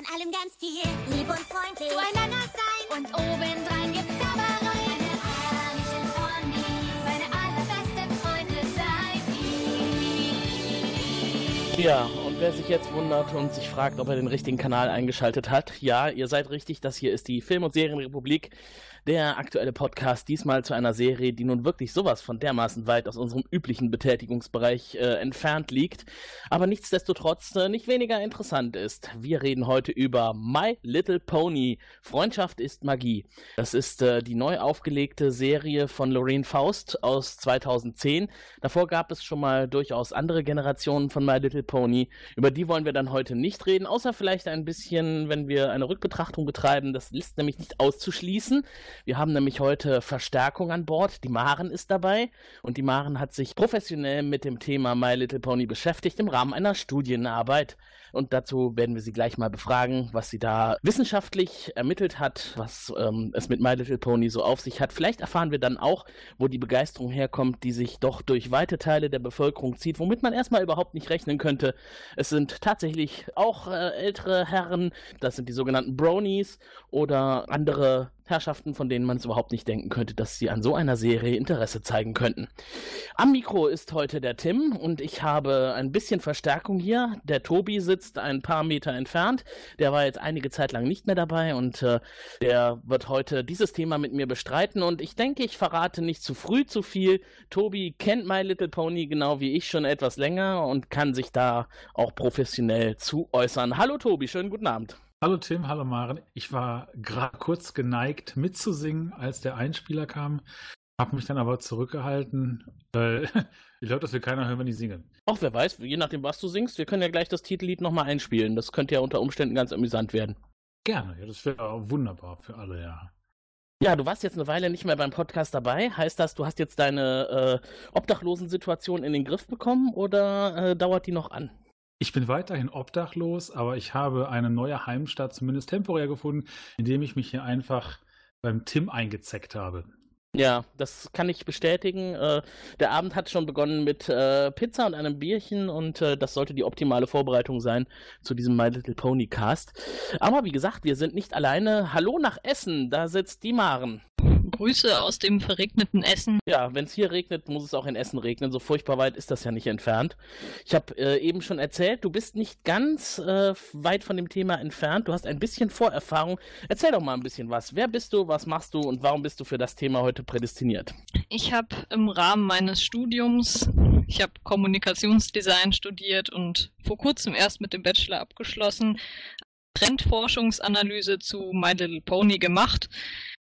Von allem ganz viel. Lieb und freundlich. Zueinander sein. Und obendrein gibt's Zauberei. Meine herrlichen Ponys. Meine allerbesten Freunde seid ihr. Ja, und wer sich jetzt wundert und sich fragt, ob er den richtigen Kanal eingeschaltet hat, ja, ihr seid richtig, das hier ist die Film- und Serienrepublik, der aktuelle Podcast, diesmal zu einer Serie, die nun wirklich sowas von dermaßen weit aus unserem üblichen Betätigungsbereich äh, entfernt liegt, aber nichtsdestotrotz äh, nicht weniger interessant ist. Wir reden heute über My Little Pony, Freundschaft ist Magie. Das ist äh, die neu aufgelegte Serie von Lorraine Faust aus 2010. Davor gab es schon mal durchaus andere Generationen von My Little Pony. Über die wollen wir dann heute nicht reden, außer vielleicht ein bisschen, wenn wir eine Rückbetrachtung betreiben. Das ist nämlich nicht auszuschließen. Wir haben nämlich heute Verstärkung an Bord. Die Maren ist dabei und die Maren hat sich professionell mit dem Thema My Little Pony beschäftigt im Rahmen einer Studienarbeit. Und dazu werden wir sie gleich mal befragen, was sie da wissenschaftlich ermittelt hat, was ähm, es mit My Little Pony so auf sich hat. Vielleicht erfahren wir dann auch, wo die Begeisterung herkommt, die sich doch durch weite Teile der Bevölkerung zieht, womit man erstmal überhaupt nicht rechnen könnte. Es sind tatsächlich auch äh, ältere Herren, das sind die sogenannten Bronies oder andere Herrschaften, von denen man es überhaupt nicht denken könnte, dass sie an so einer Serie Interesse zeigen könnten. Am Mikro ist heute der Tim und ich habe ein bisschen Verstärkung hier. Der Tobi sitzt ein paar Meter entfernt. Der war jetzt einige Zeit lang nicht mehr dabei und äh, der wird heute dieses Thema mit mir bestreiten und ich denke, ich verrate nicht zu früh zu viel. Tobi kennt My Little Pony genau wie ich schon etwas länger und kann sich da auch professionell zu äußern. Hallo Tobi, schönen guten Abend. Hallo Tim, hallo Maren. Ich war gerade kurz geneigt mitzusingen, als der Einspieler kam, habe mich dann aber zurückgehalten, weil ich glaube, das will keiner hören, wenn ich singe. Auch wer weiß, je nachdem, was du singst, wir können ja gleich das Titellied nochmal einspielen. Das könnte ja unter Umständen ganz amüsant werden. Gerne, ja, das wäre auch wunderbar für alle, ja. Ja, du warst jetzt eine Weile nicht mehr beim Podcast dabei. Heißt das, du hast jetzt deine äh, Obdachlosensituation in den Griff bekommen oder äh, dauert die noch an? Ich bin weiterhin obdachlos, aber ich habe eine neue Heimstatt zumindest temporär gefunden, indem ich mich hier einfach beim Tim eingezeckt habe. Ja, das kann ich bestätigen. Äh, der Abend hat schon begonnen mit äh, Pizza und einem Bierchen und äh, das sollte die optimale Vorbereitung sein zu diesem My Little Pony Cast. Aber wie gesagt, wir sind nicht alleine. Hallo nach Essen, da sitzt die Maren. Grüße aus dem verregneten Essen. Ja, wenn es hier regnet, muss es auch in Essen regnen. So furchtbar weit ist das ja nicht entfernt. Ich habe äh, eben schon erzählt, du bist nicht ganz äh, weit von dem Thema entfernt. Du hast ein bisschen Vorerfahrung. Erzähl doch mal ein bisschen was. Wer bist du, was machst du und warum bist du für das Thema heute prädestiniert? Ich habe im Rahmen meines Studiums, ich habe Kommunikationsdesign studiert und vor kurzem erst mit dem Bachelor abgeschlossen, Trendforschungsanalyse zu My Little Pony gemacht.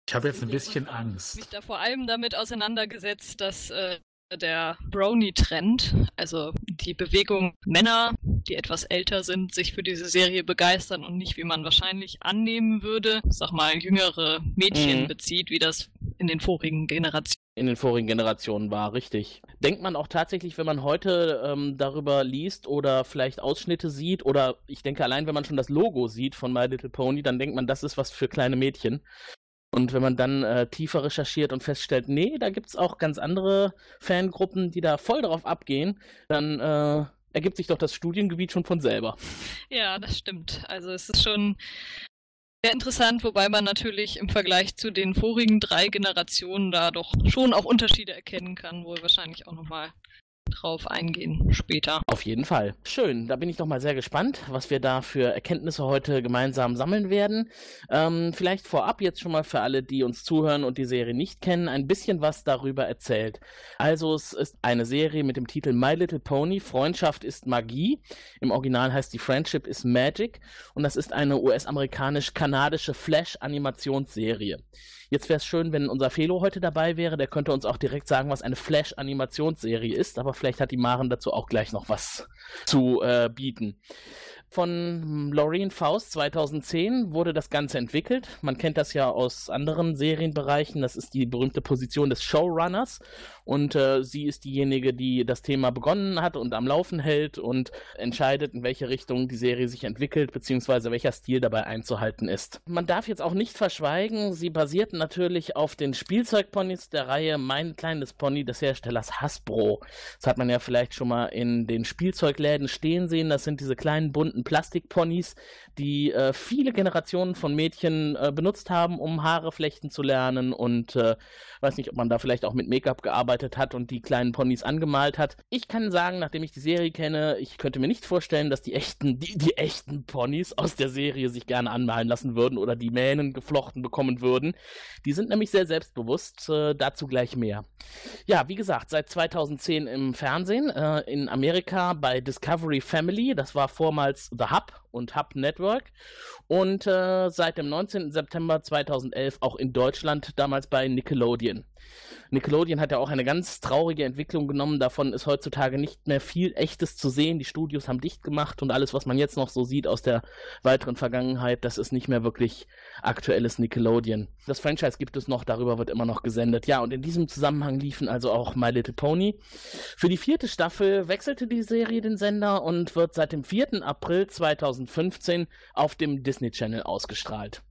Ich habe jetzt ein bisschen Angst. mich da vor allem damit auseinandergesetzt, dass äh, der Brony-Trend, also die Bewegung Männer, die etwas älter sind, sich für diese Serie begeistern und nicht, wie man wahrscheinlich annehmen würde, sag mal, jüngere Mädchen Mhm. bezieht, wie das in den vorigen Generationen. in den vorigen Generationen war, richtig. Denkt man auch tatsächlich, wenn man heute ähm, darüber liest oder vielleicht Ausschnitte sieht oder ich denke allein, wenn man schon das Logo sieht von My Little Pony, dann denkt man, das ist was für kleine Mädchen. Und wenn man dann äh, tiefer recherchiert und feststellt, nee, da gibt's auch ganz andere Fangruppen, die da voll drauf abgehen, dann äh, ergibt sich doch das Studiengebiet schon von selber. Ja, das stimmt. Also es ist schon sehr interessant, wobei man natürlich im Vergleich zu den vorigen drei Generationen da doch schon auch Unterschiede erkennen kann, wo wir wahrscheinlich auch nochmal drauf eingehen später. Auf jeden Fall. Schön, da bin ich doch mal sehr gespannt, was wir da für Erkenntnisse heute gemeinsam sammeln werden. Ähm, vielleicht vorab jetzt schon mal für alle, die uns zuhören und die Serie nicht kennen, ein bisschen was darüber erzählt. Also es ist eine Serie mit dem Titel My Little Pony, Freundschaft ist Magie. Im Original heißt die Friendship is Magic und das ist eine US-amerikanisch-kanadische Flash-Animationsserie. Jetzt wäre es schön, wenn unser Felo heute dabei wäre. Der könnte uns auch direkt sagen, was eine Flash-Animationsserie ist. Aber vielleicht hat die Maren dazu auch gleich noch was zu äh, bieten von Lorraine Faust 2010 wurde das Ganze entwickelt. Man kennt das ja aus anderen Serienbereichen. Das ist die berühmte Position des Showrunners. Und äh, sie ist diejenige, die das Thema begonnen hat und am Laufen hält und entscheidet, in welche Richtung die Serie sich entwickelt, beziehungsweise welcher Stil dabei einzuhalten ist. Man darf jetzt auch nicht verschweigen, sie basiert natürlich auf den Spielzeugponys der Reihe Mein kleines Pony des Herstellers Hasbro. Das hat man ja vielleicht schon mal in den Spielzeugläden stehen sehen. Das sind diese kleinen bunten Plastikponys, die äh, viele Generationen von Mädchen äh, benutzt haben, um Haare flechten zu lernen und äh, weiß nicht, ob man da vielleicht auch mit Make-up gearbeitet hat und die kleinen Ponys angemalt hat. Ich kann sagen, nachdem ich die Serie kenne, ich könnte mir nicht vorstellen, dass die echten, die, die echten Ponys aus der Serie sich gerne anmalen lassen würden oder die Mähnen geflochten bekommen würden. Die sind nämlich sehr selbstbewusst, äh, dazu gleich mehr. Ja, wie gesagt, seit 2010 im Fernsehen, äh, in Amerika bei Discovery Family, das war vormals The Hub und Hub Network und äh, seit dem 19. September 2011 auch in Deutschland, damals bei Nickelodeon. Nickelodeon hat ja auch eine ganz traurige Entwicklung genommen. Davon ist heutzutage nicht mehr viel Echtes zu sehen. Die Studios haben dicht gemacht und alles, was man jetzt noch so sieht aus der weiteren Vergangenheit, das ist nicht mehr wirklich aktuelles Nickelodeon. Das Franchise gibt es noch, darüber wird immer noch gesendet. Ja, und in diesem Zusammenhang liefen also auch My Little Pony. Für die vierte Staffel wechselte die Serie den Sender und wird seit dem 4. April 2015 auf dem Disney Channel ausgestrahlt.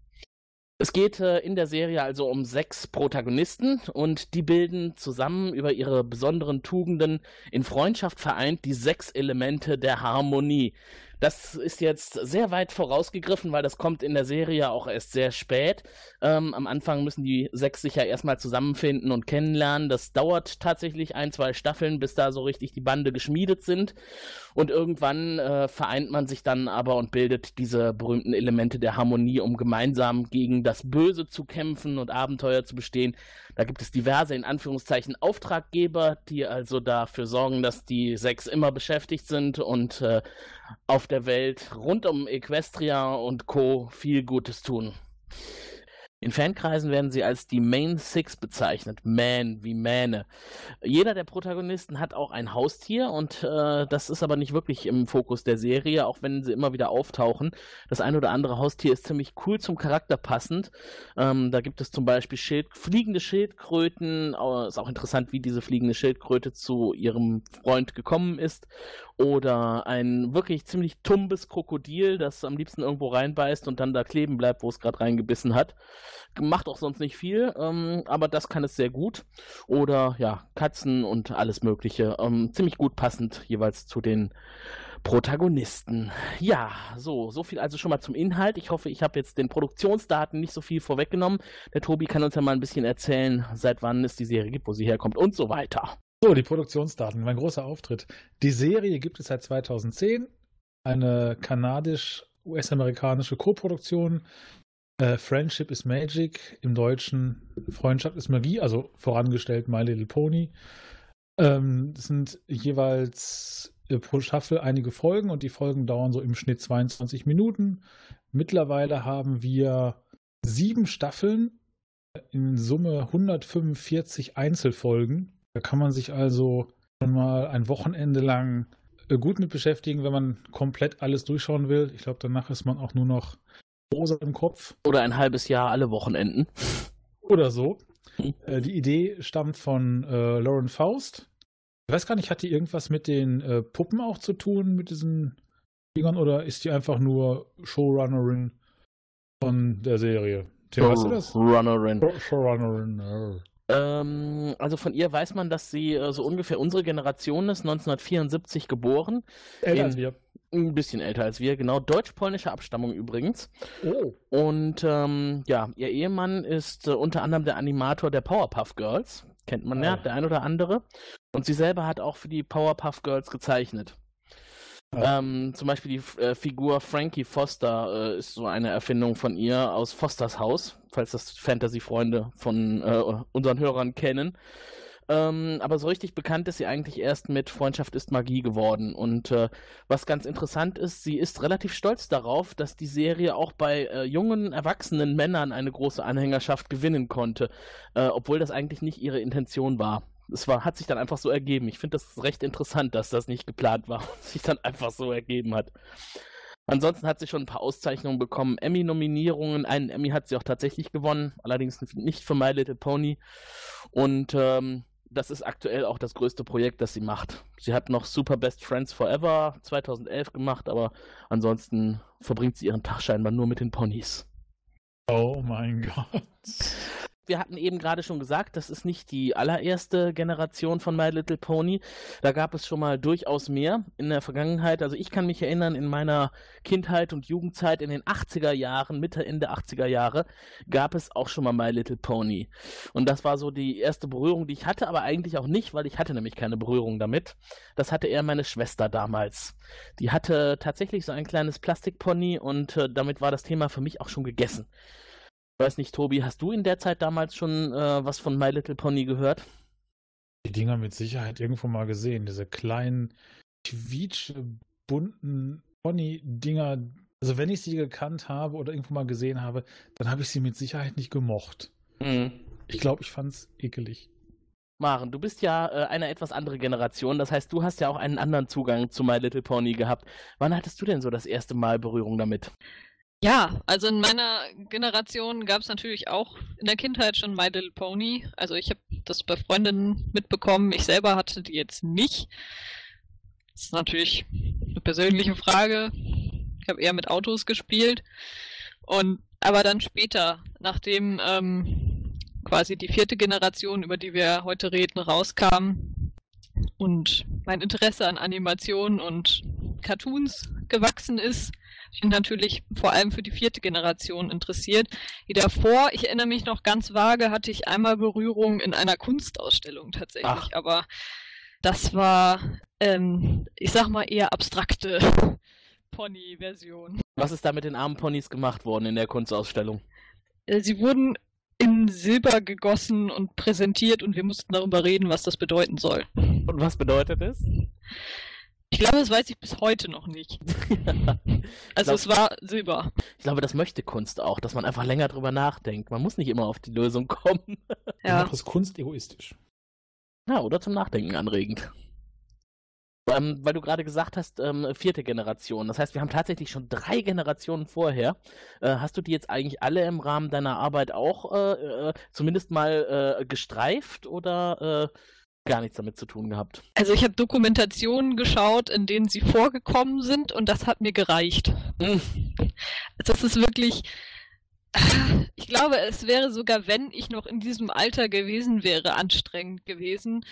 Es geht äh, in der Serie also um sechs Protagonisten und die bilden zusammen über ihre besonderen Tugenden in Freundschaft vereint die sechs Elemente der Harmonie. Das ist jetzt sehr weit vorausgegriffen, weil das kommt in der Serie auch erst sehr spät. Ähm, am Anfang müssen die sechs sich ja erstmal zusammenfinden und kennenlernen. Das dauert tatsächlich ein, zwei Staffeln, bis da so richtig die Bande geschmiedet sind. Und irgendwann äh, vereint man sich dann aber und bildet diese berühmten Elemente der Harmonie, um gemeinsam gegen das Böse zu kämpfen und Abenteuer zu bestehen. Da gibt es diverse, in Anführungszeichen, Auftraggeber, die also dafür sorgen, dass die sechs immer beschäftigt sind und äh, auf der Welt rund um Equestria und Co. viel Gutes tun. In Fankreisen werden sie als die Main Six bezeichnet. Man wie Mähne. Jeder der Protagonisten hat auch ein Haustier und äh, das ist aber nicht wirklich im Fokus der Serie, auch wenn sie immer wieder auftauchen. Das ein oder andere Haustier ist ziemlich cool zum Charakter passend. Ähm, da gibt es zum Beispiel Schild fliegende Schildkröten. Ist auch interessant, wie diese fliegende Schildkröte zu ihrem Freund gekommen ist. Oder ein wirklich ziemlich tumbes Krokodil, das am liebsten irgendwo reinbeißt und dann da kleben bleibt, wo es gerade reingebissen hat. Macht auch sonst nicht viel, ähm, aber das kann es sehr gut. Oder ja, Katzen und alles Mögliche. Ähm, ziemlich gut passend jeweils zu den Protagonisten. Ja, so, so viel also schon mal zum Inhalt. Ich hoffe, ich habe jetzt den Produktionsdaten nicht so viel vorweggenommen. Der Tobi kann uns ja mal ein bisschen erzählen, seit wann es die Serie gibt, wo sie herkommt und so weiter. So, die Produktionsdaten, mein großer Auftritt. Die Serie gibt es seit 2010, eine kanadisch-US-amerikanische Co-Produktion. Äh, Friendship is Magic, im Deutschen Freundschaft ist Magie, also vorangestellt My Little Pony. Ähm, das sind jeweils äh, pro Staffel einige Folgen und die Folgen dauern so im Schnitt 22 Minuten. Mittlerweile haben wir sieben Staffeln, in Summe 145 Einzelfolgen da kann man sich also schon mal ein Wochenende lang äh, gut mit beschäftigen, wenn man komplett alles durchschauen will. Ich glaube, danach ist man auch nur noch rosa im Kopf. Oder ein halbes Jahr alle Wochenenden. Oder so. Hm. Äh, die Idee stammt von äh, Lauren Faust. Ich weiß gar nicht, hat die irgendwas mit den äh, Puppen auch zu tun, mit diesen Dingern, oder ist die einfach nur Showrunnerin von der Serie? Tim, weißt du das? Showrunnerin. Showrunnerin. Ähm, also von ihr weiß man, dass sie äh, so ungefähr unsere Generation ist, 1974 geboren. Älter als wir. Ein bisschen älter als wir, genau. Deutsch-polnische Abstammung übrigens. Oh. Und ähm, ja, ihr Ehemann ist äh, unter anderem der Animator der Powerpuff Girls. Kennt man ja, der ein oder andere. Und sie selber hat auch für die Powerpuff Girls gezeichnet. Ähm, zum Beispiel die äh, Figur Frankie Foster äh, ist so eine Erfindung von ihr aus Fosters Haus, falls das Fantasy-Freunde von äh, unseren Hörern kennen. Ähm, aber so richtig bekannt ist sie eigentlich erst mit Freundschaft ist Magie geworden. Und äh, was ganz interessant ist, sie ist relativ stolz darauf, dass die Serie auch bei äh, jungen, erwachsenen Männern eine große Anhängerschaft gewinnen konnte, äh, obwohl das eigentlich nicht ihre Intention war. Es war, hat sich dann einfach so ergeben. Ich finde das recht interessant, dass das nicht geplant war und sich dann einfach so ergeben hat. Ansonsten hat sie schon ein paar Auszeichnungen bekommen, Emmy-Nominierungen. Einen Emmy hat sie auch tatsächlich gewonnen, allerdings nicht für My Little Pony. Und ähm, das ist aktuell auch das größte Projekt, das sie macht. Sie hat noch Super Best Friends Forever 2011 gemacht, aber ansonsten verbringt sie ihren Tag scheinbar nur mit den Ponys. Oh mein Gott wir hatten eben gerade schon gesagt, das ist nicht die allererste Generation von My Little Pony. Da gab es schon mal durchaus mehr in der Vergangenheit. Also ich kann mich erinnern, in meiner Kindheit und Jugendzeit in den 80er Jahren, Mitte, Ende 80er Jahre, gab es auch schon mal My Little Pony. Und das war so die erste Berührung, die ich hatte, aber eigentlich auch nicht, weil ich hatte nämlich keine Berührung damit. Das hatte eher meine Schwester damals. Die hatte tatsächlich so ein kleines Plastikpony und äh, damit war das Thema für mich auch schon gegessen. Ich weiß nicht, Tobi, hast du in der Zeit damals schon äh, was von My Little Pony gehört? Die Dinger mit Sicherheit irgendwo mal gesehen. Diese kleinen, quietschbunten Pony-Dinger. Also wenn ich sie gekannt habe oder irgendwo mal gesehen habe, dann habe ich sie mit Sicherheit nicht gemocht. Mhm. Ich glaube, ich fand es ekelig. Maren, du bist ja äh, eine etwas andere Generation, das heißt, du hast ja auch einen anderen Zugang zu My Little Pony gehabt. Wann hattest du denn so das erste Mal Berührung damit? Ja, also in meiner Generation gab es natürlich auch in der Kindheit schon My Little Pony. Also ich habe das bei Freundinnen mitbekommen. Ich selber hatte die jetzt nicht. Das ist natürlich eine persönliche Frage. Ich habe eher mit Autos gespielt. Und aber dann später, nachdem ähm, quasi die vierte Generation, über die wir heute reden, rauskam und mein Interesse an Animationen und Cartoons gewachsen ist, ich bin natürlich vor allem für die vierte Generation interessiert. Wie davor, ich erinnere mich noch ganz vage, hatte ich einmal Berührung in einer Kunstausstellung tatsächlich, Ach. aber das war, ähm, ich sag mal, eher abstrakte Pony-Version. Was ist da mit den armen Ponys gemacht worden in der Kunstausstellung? Äh, sie wurden in Silber gegossen und präsentiert und wir mussten darüber reden, was das bedeuten soll. Und was bedeutet es? Ich glaube, das weiß ich bis heute noch nicht. also glaub, es war Silber. Ich glaube, das möchte Kunst auch, dass man einfach länger drüber nachdenkt. Man muss nicht immer auf die Lösung kommen. ja. Das ist Kunst egoistisch. Ja, oder zum Nachdenken anregend. Ähm, weil du gerade gesagt hast, ähm, vierte Generation. Das heißt, wir haben tatsächlich schon drei Generationen vorher. Äh, hast du die jetzt eigentlich alle im Rahmen deiner Arbeit auch äh, äh, zumindest mal äh, gestreift oder äh, gar nichts damit zu tun gehabt. Also ich habe Dokumentationen geschaut, in denen sie vorgekommen sind und das hat mir gereicht. Mhm. Das ist wirklich. Ich glaube, es wäre sogar, wenn ich noch in diesem Alter gewesen wäre, anstrengend gewesen,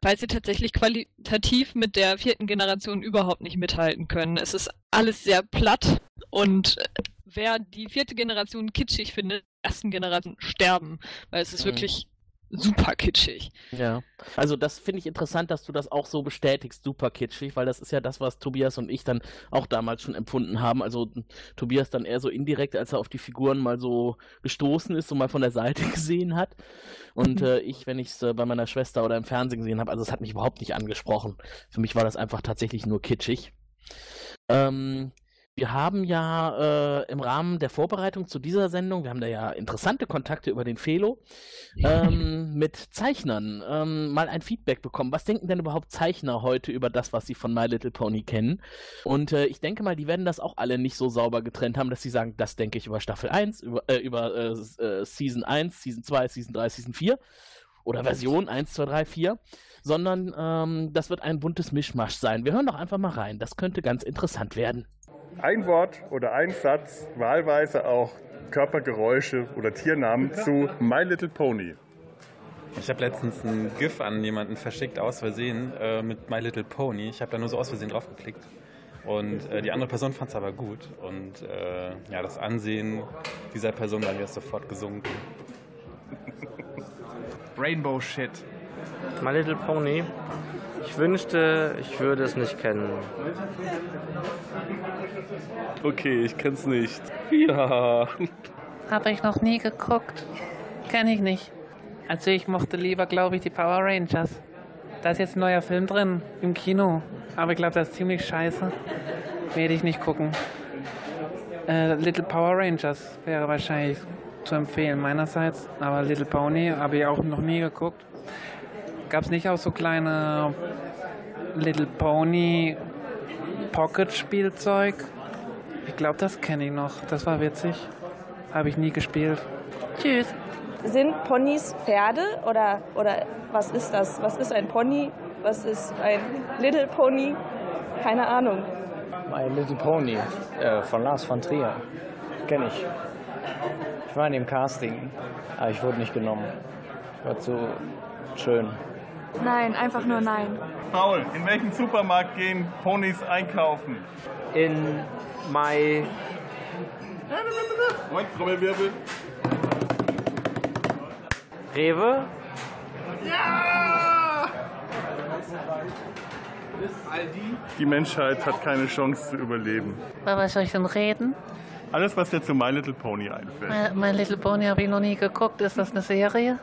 weil sie tatsächlich qualitativ mit der vierten Generation überhaupt nicht mithalten können. Es ist alles sehr platt und wer die vierte Generation kitschig findet, ersten Generation sterben, weil es ist mhm. wirklich super kitschig. Ja, also das finde ich interessant, dass du das auch so bestätigst, super kitschig, weil das ist ja das, was Tobias und ich dann auch damals schon empfunden haben. Also Tobias dann eher so indirekt, als er auf die Figuren mal so gestoßen ist und mal von der Seite gesehen hat. Und mhm. äh, ich, wenn ich es äh, bei meiner Schwester oder im Fernsehen gesehen habe, also es hat mich überhaupt nicht angesprochen. Für mich war das einfach tatsächlich nur kitschig. Ähm, wir haben ja äh, im Rahmen der Vorbereitung zu dieser Sendung, wir haben da ja interessante Kontakte über den Felo, ähm, mit Zeichnern ähm, mal ein Feedback bekommen. Was denken denn überhaupt Zeichner heute über das, was sie von My Little Pony kennen? Und äh, ich denke mal, die werden das auch alle nicht so sauber getrennt haben, dass sie sagen, das denke ich über Staffel 1, über, äh, über äh, äh, Season 1, Season 2, Season 3, Season 4 oder Version 1, 2, 3, 4, sondern ähm, das wird ein buntes Mischmasch sein. Wir hören doch einfach mal rein. Das könnte ganz interessant werden ein Wort oder ein Satz, wahlweise auch Körpergeräusche oder Tiernamen zu My Little Pony. Ich habe letztens ein GIF an jemanden verschickt, aus Versehen, äh, mit My Little Pony. Ich habe da nur so aus Versehen draufgeklickt. Und äh, die andere Person fand es aber gut. Und äh, ja, das Ansehen dieser Person war mir sofort gesunken. Rainbow Shit. My Little Pony. Ich wünschte, ich würde es nicht kennen. Okay, ich kenn's nicht. Ja. Habe ich noch nie geguckt. Kenn ich nicht. Also ich mochte lieber, glaube ich, die Power Rangers. Da ist jetzt ein neuer Film drin im Kino. Aber ich glaube, das ist ziemlich scheiße. Werde ich nicht gucken. Äh, Little Power Rangers wäre wahrscheinlich zu empfehlen meinerseits. Aber Little Pony habe ich auch noch nie geguckt. Gab es nicht auch so kleine Little Pony Pocket Spielzeug? Ich glaube, das kenne ich noch. Das war witzig. Habe ich nie gespielt. Tschüss. Sind Ponys Pferde oder, oder was ist das? Was ist ein Pony? Was ist ein Little Pony? Keine Ahnung. My Little Pony äh, von Lars von Trier. Kenne ich. Ich war in dem Casting, aber ich wurde nicht genommen. War zu schön. Nein, einfach nur nein. Paul, in welchem Supermarkt gehen Ponys einkaufen? In My. Moment, Trommelwirbel. Rewe? Ja! Die Menschheit hat keine Chance zu überleben. Über was soll ich denn reden? Alles, was dir zu My Little Pony einfällt. My, My Little Pony habe ich noch nie geguckt. Ist das eine Serie?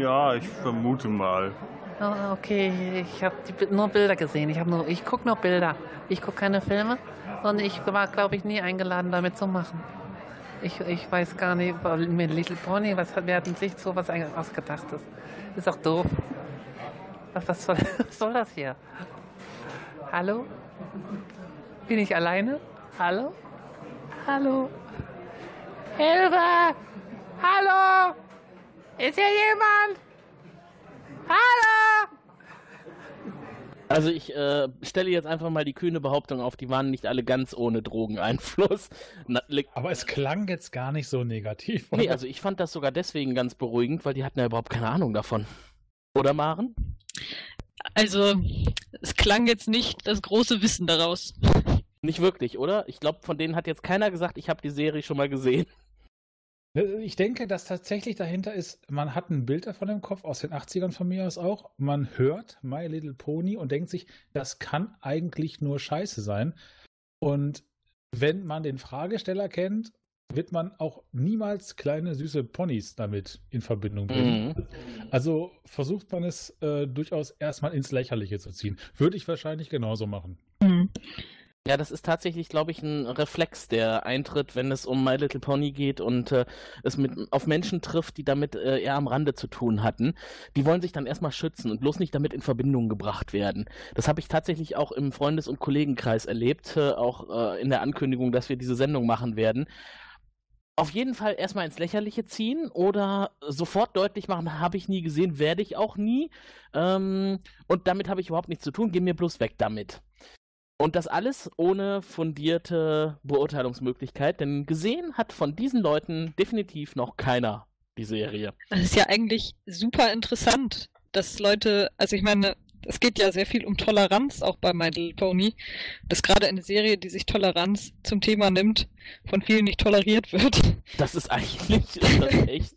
Ja, ich vermute mal. Oh, okay, ich habe nur Bilder gesehen. Ich, nur, ich gucke nur Bilder. Ich gucke keine Filme. Und ich war, glaube ich, nie eingeladen, damit zu machen. Ich, ich weiß gar nicht, mit Little Pony, was wer hat sich so was ausgedacht? Das ist doch doof. Was, was, soll, was soll das hier? Hallo? Bin ich alleine? Hallo? Hallo? Hilfe! Hallo! Ist hier jemand? Hallo! Also ich äh, stelle jetzt einfach mal die kühne Behauptung auf, die waren nicht alle ganz ohne Drogeneinfluss. Na, Aber es klang jetzt gar nicht so negativ. Oder? Nee, also ich fand das sogar deswegen ganz beruhigend, weil die hatten ja überhaupt keine Ahnung davon. Oder Maren? Also, es klang jetzt nicht das große Wissen daraus. Nicht wirklich, oder? Ich glaube, von denen hat jetzt keiner gesagt, ich habe die Serie schon mal gesehen. Ich denke, dass tatsächlich dahinter ist, man hat ein Bild davon im Kopf, aus den 80ern von mir aus auch. Man hört My Little Pony und denkt sich, das kann eigentlich nur Scheiße sein. Und wenn man den Fragesteller kennt, wird man auch niemals kleine süße Ponys damit in Verbindung bringen. Mhm. Also versucht man es äh, durchaus erstmal ins Lächerliche zu ziehen. Würde ich wahrscheinlich genauso machen. Mhm. Ja, das ist tatsächlich, glaube ich, ein Reflex, der eintritt, wenn es um My Little Pony geht und äh, es mit, auf Menschen trifft, die damit äh, eher am Rande zu tun hatten. Die wollen sich dann erstmal schützen und bloß nicht damit in Verbindung gebracht werden. Das habe ich tatsächlich auch im Freundes- und Kollegenkreis erlebt, äh, auch äh, in der Ankündigung, dass wir diese Sendung machen werden auf jeden Fall erstmal ins Lächerliche ziehen oder sofort deutlich machen, habe ich nie gesehen, werde ich auch nie. Ähm, und damit habe ich überhaupt nichts zu tun, geh mir bloß weg damit. Und das alles ohne fundierte Beurteilungsmöglichkeit, denn gesehen hat von diesen Leuten definitiv noch keiner die Serie. Das ist ja eigentlich super interessant, dass Leute, also ich meine, es geht ja sehr viel um Toleranz auch bei My Little Pony, dass gerade eine Serie, die sich Toleranz zum Thema nimmt, von vielen nicht toleriert wird. Das ist eigentlich das ist echt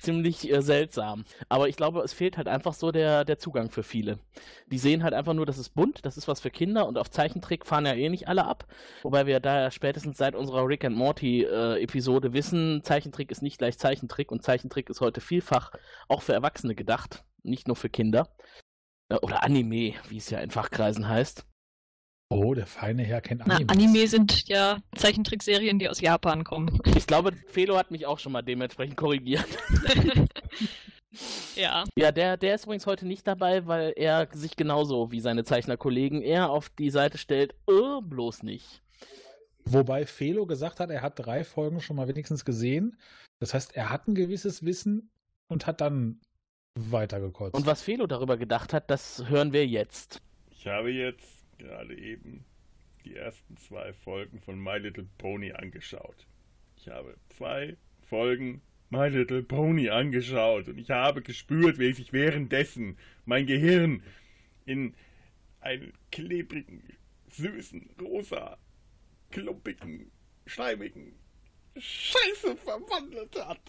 ziemlich äh, seltsam. Aber ich glaube, es fehlt halt einfach so der, der Zugang für viele. Die sehen halt einfach nur, das ist bunt, das ist was für Kinder und auf Zeichentrick fahren ja eh nicht alle ab. Wobei wir da ja spätestens seit unserer Rick and Morty äh, Episode wissen, Zeichentrick ist nicht gleich Zeichentrick und Zeichentrick ist heute vielfach auch für Erwachsene gedacht, nicht nur für Kinder. Äh, oder Anime, wie es ja in Fachkreisen heißt. Oh, der feine Herr kennt Anime. Na, Anime sind ja Zeichentrickserien, die aus Japan kommen. Ich glaube, Felo hat mich auch schon mal dementsprechend korrigiert. ja. Ja, der, der ist übrigens heute nicht dabei, weil er sich genauso wie seine Zeichnerkollegen eher auf die Seite stellt, oh, bloß nicht. Wobei Felo gesagt hat, er hat drei Folgen schon mal wenigstens gesehen. Das heißt, er hat ein gewisses Wissen und hat dann weitergekotzt. Und was Felo darüber gedacht hat, das hören wir jetzt. Ich habe jetzt gerade eben die ersten zwei Folgen von My Little Pony angeschaut. Ich habe zwei Folgen My Little Pony angeschaut und ich habe gespürt, wie sich währenddessen mein Gehirn in einen klebrigen, süßen, rosa, klumpigen, schleimigen Scheiße verwandelt hat.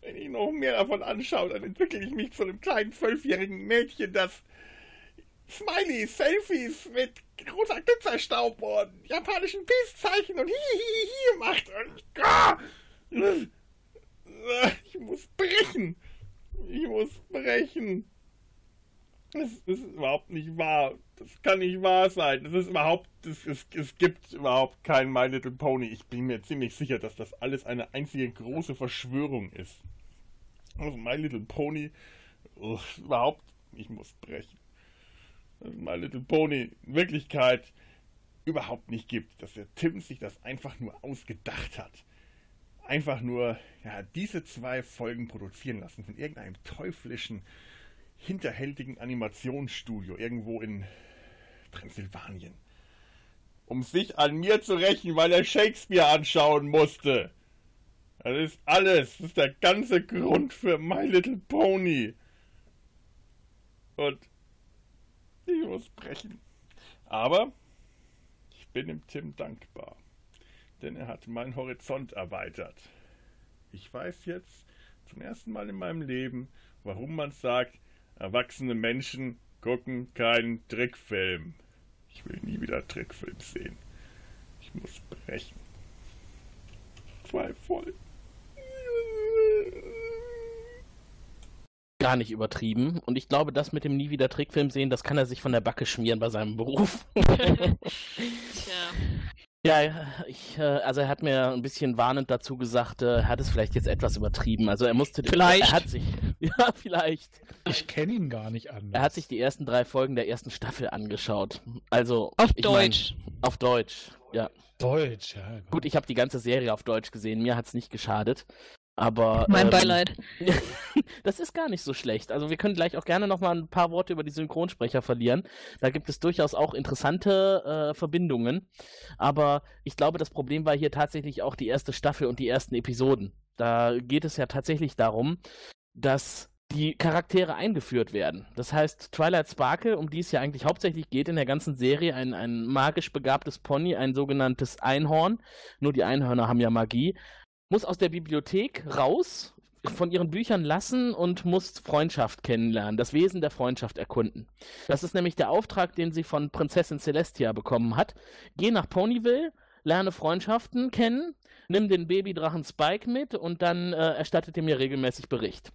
Wenn ich noch mehr davon anschaue, dann entwickle ich mich zu einem kleinen zwölfjährigen Mädchen, das Smileys, Selfies mit roter Glitzerstaub und japanischen Peace-Zeichen und Hihihihi macht. Und ich muss brechen. Ich muss brechen. Das ist überhaupt nicht wahr. Das kann nicht wahr sein. Das ist überhaupt, das, es, es gibt überhaupt keinen My Little Pony. Ich bin mir ziemlich sicher, dass das alles eine einzige große Verschwörung ist. Also My Little Pony, ugh, überhaupt, ich muss brechen. My Little Pony in Wirklichkeit überhaupt nicht gibt. Dass der Tim sich das einfach nur ausgedacht hat. Einfach nur, ja, diese zwei Folgen produzieren lassen von irgendeinem teuflischen hinterhältigen Animationsstudio irgendwo in Transsilvanien. Um sich an mir zu rächen, weil er Shakespeare anschauen musste. Das ist alles. Das ist der ganze Grund für My Little Pony. Und ich muss brechen. Aber ich bin dem Tim dankbar. Denn er hat meinen Horizont erweitert. Ich weiß jetzt zum ersten Mal in meinem Leben, warum man sagt, Erwachsene Menschen gucken keinen Trickfilm. Ich will nie wieder Trickfilm sehen. Ich muss brechen. Zwei voll. Gar nicht übertrieben. Und ich glaube, das mit dem nie wieder Trickfilm sehen, das kann er sich von der Backe schmieren bei seinem Beruf. Tja. Ja, ich, äh, also er hat mir ein bisschen warnend dazu gesagt, äh, er hat es vielleicht jetzt etwas übertrieben. Also er musste. Vielleicht. Er hat sich. Ja, vielleicht. Ich kenne ihn gar nicht anders. Er hat sich die ersten drei Folgen der ersten Staffel angeschaut. Also. Auf ich Deutsch. Mein, auf Deutsch, ja. Deutsch, ja. Gut, ich habe die ganze Serie auf Deutsch gesehen. Mir hat's nicht geschadet. Aber. Mein ähm, Beileid. das ist gar nicht so schlecht. Also wir können gleich auch gerne noch mal ein paar Worte über die Synchronsprecher verlieren. Da gibt es durchaus auch interessante äh, Verbindungen. Aber ich glaube, das Problem war hier tatsächlich auch die erste Staffel und die ersten Episoden. Da geht es ja tatsächlich darum, dass die Charaktere eingeführt werden. Das heißt, Twilight Sparkle, um die es ja eigentlich hauptsächlich geht in der ganzen Serie, ein, ein magisch begabtes Pony, ein sogenanntes Einhorn. Nur die Einhörner haben ja Magie muss aus der Bibliothek raus, von ihren Büchern lassen und muss Freundschaft kennenlernen, das Wesen der Freundschaft erkunden. Das ist nämlich der Auftrag, den sie von Prinzessin Celestia bekommen hat. Geh nach Ponyville, lerne Freundschaften kennen, nimm den Babydrachen Spike mit und dann äh, erstattet ihr mir regelmäßig Bericht.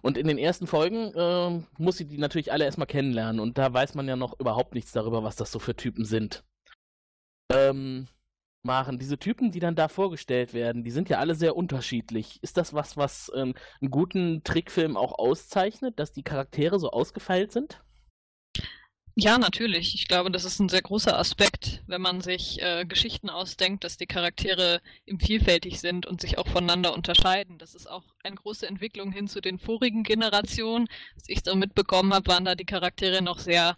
Und in den ersten Folgen äh, muss sie die natürlich alle erstmal kennenlernen und da weiß man ja noch überhaupt nichts darüber, was das so für Typen sind. Ähm, machen. Diese Typen, die dann da vorgestellt werden, die sind ja alle sehr unterschiedlich. Ist das was, was ähm, einen guten Trickfilm auch auszeichnet, dass die Charaktere so ausgefeilt sind? Ja, natürlich. Ich glaube, das ist ein sehr großer Aspekt, wenn man sich äh, Geschichten ausdenkt, dass die Charaktere eben vielfältig sind und sich auch voneinander unterscheiden. Das ist auch eine große Entwicklung hin zu den vorigen Generationen. Was ich so mitbekommen habe, waren da die Charaktere noch sehr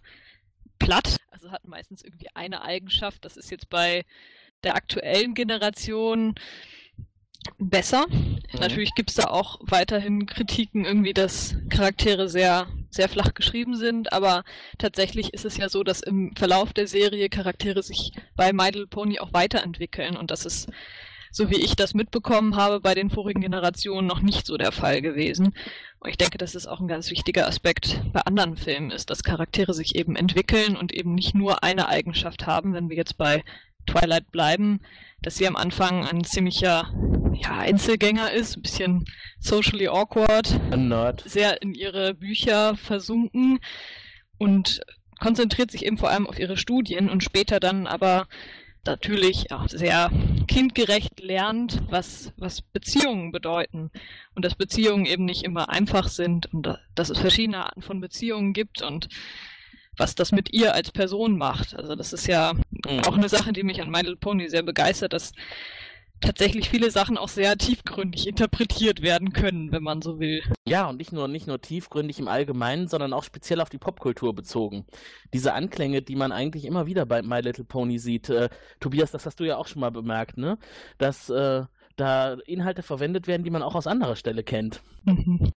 platt. Also hatten meistens irgendwie eine Eigenschaft. Das ist jetzt bei der aktuellen Generation besser. Mhm. Natürlich gibt es da auch weiterhin Kritiken, irgendwie, dass Charaktere sehr, sehr flach geschrieben sind, aber tatsächlich ist es ja so, dass im Verlauf der Serie Charaktere sich bei My Little Pony auch weiterentwickeln und das ist, so wie ich das mitbekommen habe, bei den vorigen Generationen noch nicht so der Fall gewesen. Und ich denke, dass es auch ein ganz wichtiger Aspekt bei anderen Filmen ist, dass Charaktere sich eben entwickeln und eben nicht nur eine Eigenschaft haben, wenn wir jetzt bei Twilight bleiben, dass sie am Anfang ein ziemlicher ja, Einzelgänger ist, ein bisschen socially awkward, sehr in ihre Bücher versunken und konzentriert sich eben vor allem auf ihre Studien und später dann aber natürlich auch sehr kindgerecht lernt, was, was Beziehungen bedeuten. Und dass Beziehungen eben nicht immer einfach sind und dass es verschiedene Arten von Beziehungen gibt und was das mit ihr als Person macht. Also das ist ja mhm. auch eine Sache, die mich an My Little Pony sehr begeistert, dass tatsächlich viele Sachen auch sehr tiefgründig interpretiert werden können, wenn man so will. Ja, und nicht nur, nicht nur tiefgründig im Allgemeinen, sondern auch speziell auf die Popkultur bezogen. Diese Anklänge, die man eigentlich immer wieder bei My Little Pony sieht. Äh, Tobias, das hast du ja auch schon mal bemerkt, ne? Dass äh, da Inhalte verwendet werden, die man auch aus anderer Stelle kennt. Mhm.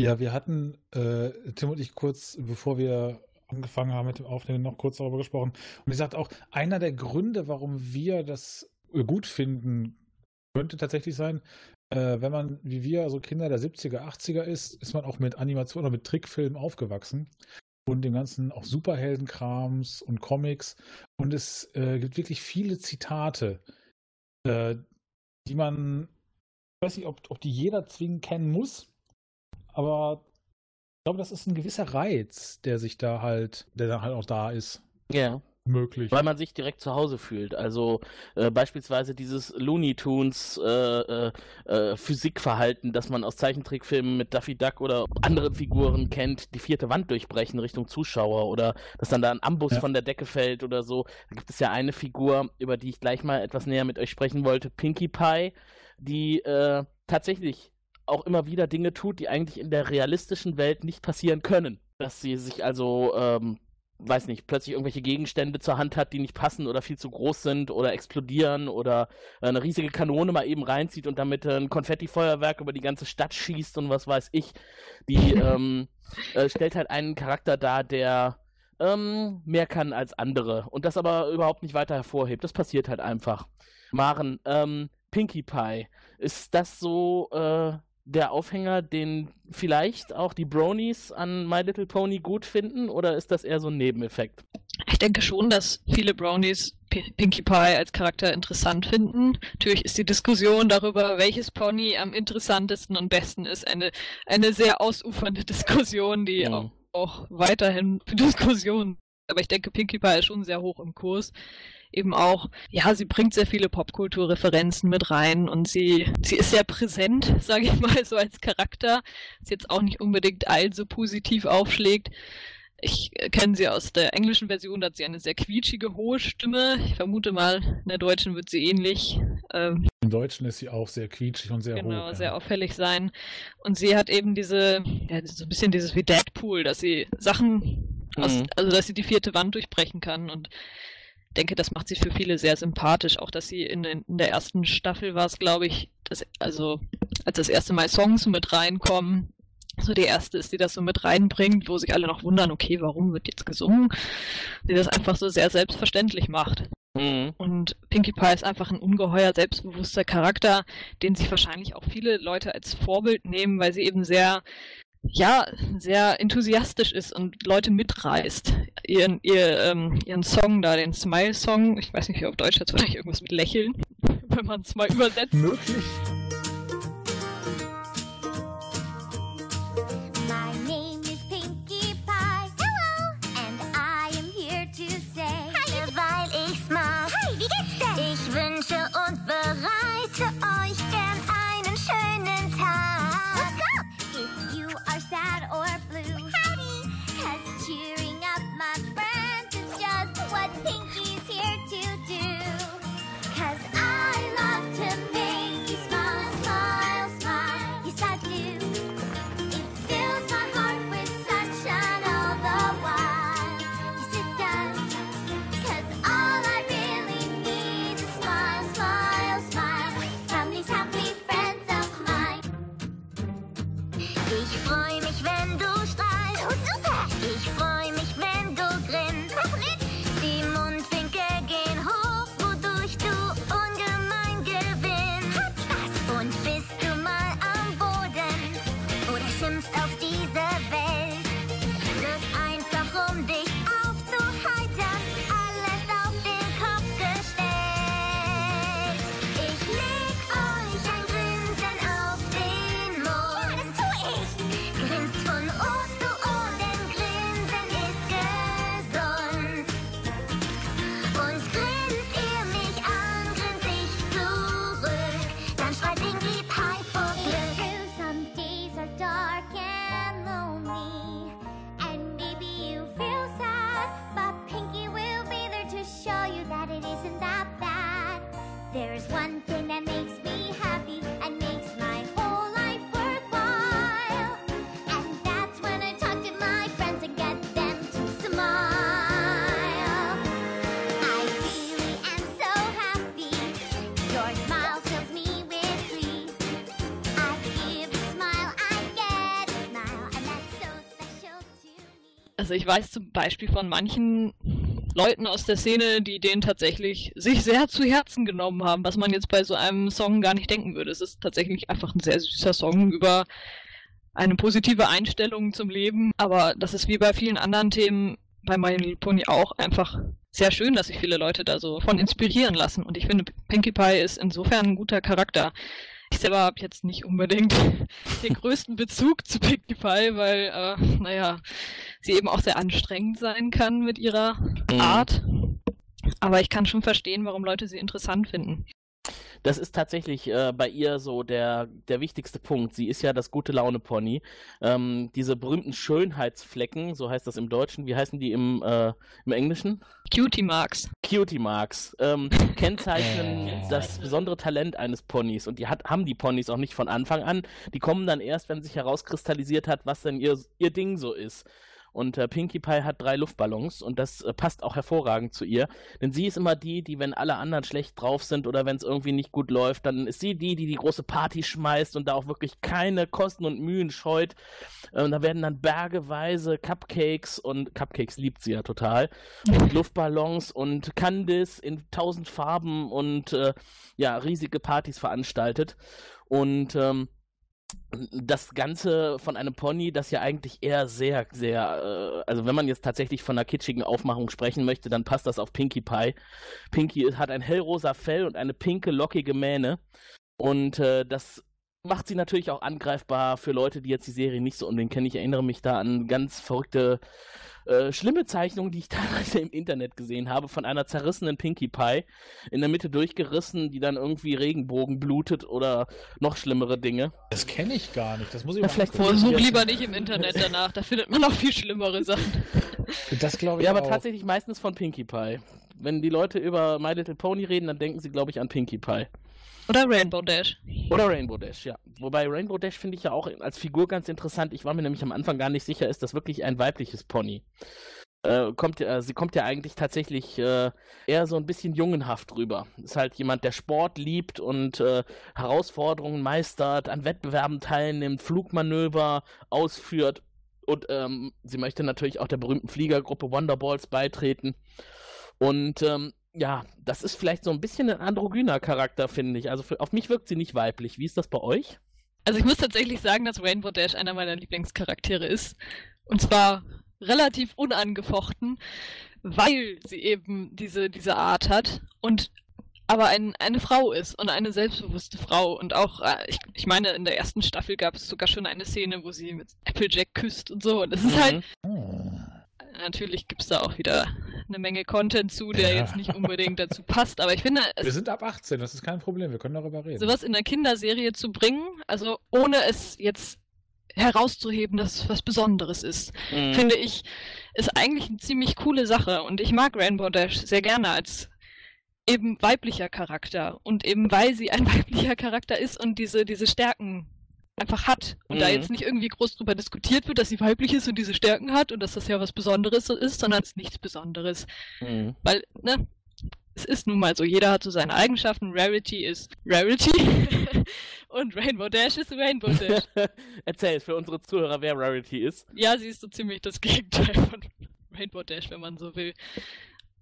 Ja, wir hatten, äh, Tim und ich kurz, bevor wir angefangen haben mit dem Aufnehmen, noch kurz darüber gesprochen. Und ich sagte auch, einer der Gründe, warum wir das gut finden, könnte tatsächlich sein, äh, wenn man, wie wir, so Kinder der 70er, 80er ist, ist man auch mit Animation oder mit Trickfilmen aufgewachsen und dem ganzen auch Superheldenkrams und Comics. Und es äh, gibt wirklich viele Zitate, äh, die man, ich weiß nicht, ob, ob die jeder zwingend kennen muss, aber glaube, das ist ein gewisser Reiz, der sich da halt, der dann halt auch da ist. Ja. Möglich. Weil man sich direkt zu Hause fühlt. Also äh, beispielsweise dieses Looney Tunes äh, äh, äh, Physikverhalten, das man aus Zeichentrickfilmen mit Duffy Duck oder anderen Figuren kennt, die vierte Wand durchbrechen Richtung Zuschauer oder dass dann da ein Ambus Ja. von der Decke fällt oder so. Da gibt es ja eine Figur, über die ich gleich mal etwas näher mit euch sprechen wollte, Pinkie Pie, die äh, tatsächlich auch immer wieder Dinge tut, die eigentlich in der realistischen Welt nicht passieren können. Dass sie sich also, ähm, weiß nicht, plötzlich irgendwelche Gegenstände zur Hand hat, die nicht passen oder viel zu groß sind oder explodieren oder eine riesige Kanone mal eben reinzieht und damit ein Konfettifeuerwerk über die ganze Stadt schießt und was weiß ich. Die ähm, äh, stellt halt einen Charakter dar, der ähm, mehr kann als andere und das aber überhaupt nicht weiter hervorhebt. Das passiert halt einfach. Maren, ähm, Pinkie Pie, ist das so äh, der Aufhänger, den vielleicht auch die Bronies an My Little Pony gut finden oder ist das eher so ein Nebeneffekt? Ich denke schon, dass viele Brownies Pinkie Pie als Charakter interessant finden. Natürlich ist die Diskussion darüber, welches Pony am interessantesten und besten ist, eine, eine sehr ausufernde Diskussion, die Mhm. auch, auch weiterhin für Diskussionen. Aber ich denke, Pinkie Pie ist schon sehr hoch im Kurs. Eben auch, ja, sie bringt sehr viele Popkulturreferenzen mit rein und sie, sie ist sehr präsent, sage ich mal, so als Charakter. Ist jetzt auch nicht unbedingt allzu positiv aufschlägt. Ich kenne sie aus der englischen Version, da hat sie eine sehr quietschige, hohe Stimme. Ich vermute mal, in der deutschen wird sie ähnlich. Ähm, Im Deutschen ist sie auch sehr quietschig und sehr genau, hoch. sehr auffällig sein. Und sie hat eben diese, ja, so ein bisschen dieses wie Deadpool, dass sie Sachen, aus, Mhm. also dass sie die vierte Wand durchbrechen kann und denke, das macht sie für viele sehr sympathisch. Auch, dass sie in, in der ersten Staffel war es, glaube ich, das, also als das erste Mal Songs mit reinkommen, so die erste ist, die das so mit reinbringt, wo sich alle noch wundern, okay, warum wird jetzt gesungen? Die das einfach so sehr selbstverständlich macht. Mhm. Und Pinkie Pie ist einfach ein ungeheuer selbstbewusster Charakter, den sich wahrscheinlich auch viele Leute als Vorbild nehmen, weil sie eben sehr, ja, sehr enthusiastisch ist und Leute mitreißt. Ihren, ihr, ähm, ihren Song da, den Smile-Song, ich weiß nicht, wie auf Deutsch jetzt vielleicht irgendwas mit Lächeln, wenn man es mal übersetzt. Möglich. Also ich weiß zum Beispiel von manchen Leuten aus der Szene, die den tatsächlich sich sehr zu Herzen genommen haben, was man jetzt bei so einem Song gar nicht denken würde. Es ist tatsächlich einfach ein sehr süßer Song über eine positive Einstellung zum Leben, aber das ist wie bei vielen anderen Themen bei My Little Pony auch einfach sehr schön, dass sich viele Leute da so von inspirieren lassen. Und ich finde, Pinkie Pie ist insofern ein guter Charakter. Ich selber habe jetzt nicht unbedingt den größten Bezug zu Pinkie Pie, weil, äh, naja, sie eben auch sehr anstrengend sein kann mit ihrer Mhm. Art. Aber ich kann schon verstehen, warum Leute sie interessant finden. Das ist tatsächlich äh, bei ihr so der, der wichtigste Punkt. Sie ist ja das gute Laune-Pony. Ähm, diese berühmten Schönheitsflecken, so heißt das im Deutschen, wie heißen die im, äh, im Englischen? Cutie Marks. Cutie Marks ähm, kennzeichnen das besondere Talent eines Ponys. Und die hat, haben die Ponys auch nicht von Anfang an. Die kommen dann erst, wenn sich herauskristallisiert hat, was denn ihr, ihr Ding so ist. Und äh, Pinkie Pie hat drei Luftballons und das äh, passt auch hervorragend zu ihr. Denn sie ist immer die, die, wenn alle anderen schlecht drauf sind oder wenn es irgendwie nicht gut läuft, dann ist sie die, die die große Party schmeißt und da auch wirklich keine Kosten und Mühen scheut. Äh, und da werden dann bergeweise Cupcakes und Cupcakes liebt sie ja total. Und Luftballons und Candice in tausend Farben und äh, ja, riesige Partys veranstaltet. Und ähm, das Ganze von einem Pony, das ja eigentlich eher sehr, sehr, äh, also wenn man jetzt tatsächlich von einer kitschigen Aufmachung sprechen möchte, dann passt das auf Pinkie Pie. Pinkie hat ein hellrosa Fell und eine pinke, lockige Mähne. Und äh, das macht sie natürlich auch angreifbar für Leute, die jetzt die Serie nicht so unbedingt kennen. Ich erinnere mich da an ganz verrückte, äh, schlimme Zeichnungen, die ich teilweise im Internet gesehen habe, von einer zerrissenen Pinkie Pie, in der Mitte durchgerissen, die dann irgendwie Regenbogen blutet oder noch schlimmere Dinge. Das kenne ich gar nicht. Das muss ich Na, mal vielleicht. Versuch lieber nicht im Internet danach, da findet man noch viel schlimmere Sachen. Das glaube ich Ja, aber auch. tatsächlich meistens von Pinkie Pie. Wenn die Leute über My Little Pony reden, dann denken sie, glaube ich, an Pinkie Pie. Oder Rainbow Dash. Oder Rainbow Dash, ja. Wobei Rainbow Dash finde ich ja auch als Figur ganz interessant. Ich war mir nämlich am Anfang gar nicht sicher, ist das wirklich ein weibliches Pony? Äh, kommt, ja- sie kommt ja eigentlich tatsächlich äh, eher so ein bisschen jungenhaft rüber. Ist halt jemand, der Sport liebt und äh, Herausforderungen meistert, an Wettbewerben teilnimmt, Flugmanöver ausführt und ähm, sie möchte natürlich auch der berühmten Fliegergruppe Wonderballs beitreten. Und ähm, ja, das ist vielleicht so ein bisschen ein androgyner Charakter, finde ich. Also für, auf mich wirkt sie nicht weiblich. Wie ist das bei euch? Also ich muss tatsächlich sagen, dass Rainbow Dash einer meiner Lieblingscharaktere ist. Und zwar relativ unangefochten, weil sie eben diese, diese Art hat und aber ein, eine Frau ist und eine selbstbewusste Frau. Und auch, äh, ich, ich meine, in der ersten Staffel gab es sogar schon eine Szene, wo sie mit Applejack küsst und so. Und es ist halt, natürlich gibt es da auch wieder eine Menge Content zu, der Ja. jetzt nicht unbedingt dazu passt. Aber ich finde, es Wir sind ab 18, das ist kein Problem, wir können darüber reden. sowas in der Kinderserie zu bringen, also ohne es jetzt herauszuheben, dass es was Besonderes ist, Mhm. finde ich, ist eigentlich eine ziemlich coole Sache. Und ich mag Rainbow Dash sehr gerne als eben weiblicher Charakter. Und eben weil sie ein weiblicher Charakter ist und diese, diese Stärken einfach hat. Und da Mhm. jetzt nicht irgendwie groß drüber diskutiert wird, dass sie weiblich ist und diese Stärken hat und dass das ja was Besonderes ist, sondern es ist nichts Besonderes. Mhm. Weil, ne, es ist nun mal so, jeder hat so seine Eigenschaften. Rarity ist Rarity und Rainbow Dash ist Rainbow Dash. Erzähl für unsere Zuhörer, wer Rarity ist. ja, sie ist so ziemlich das Gegenteil von Rainbow Dash, wenn man so will.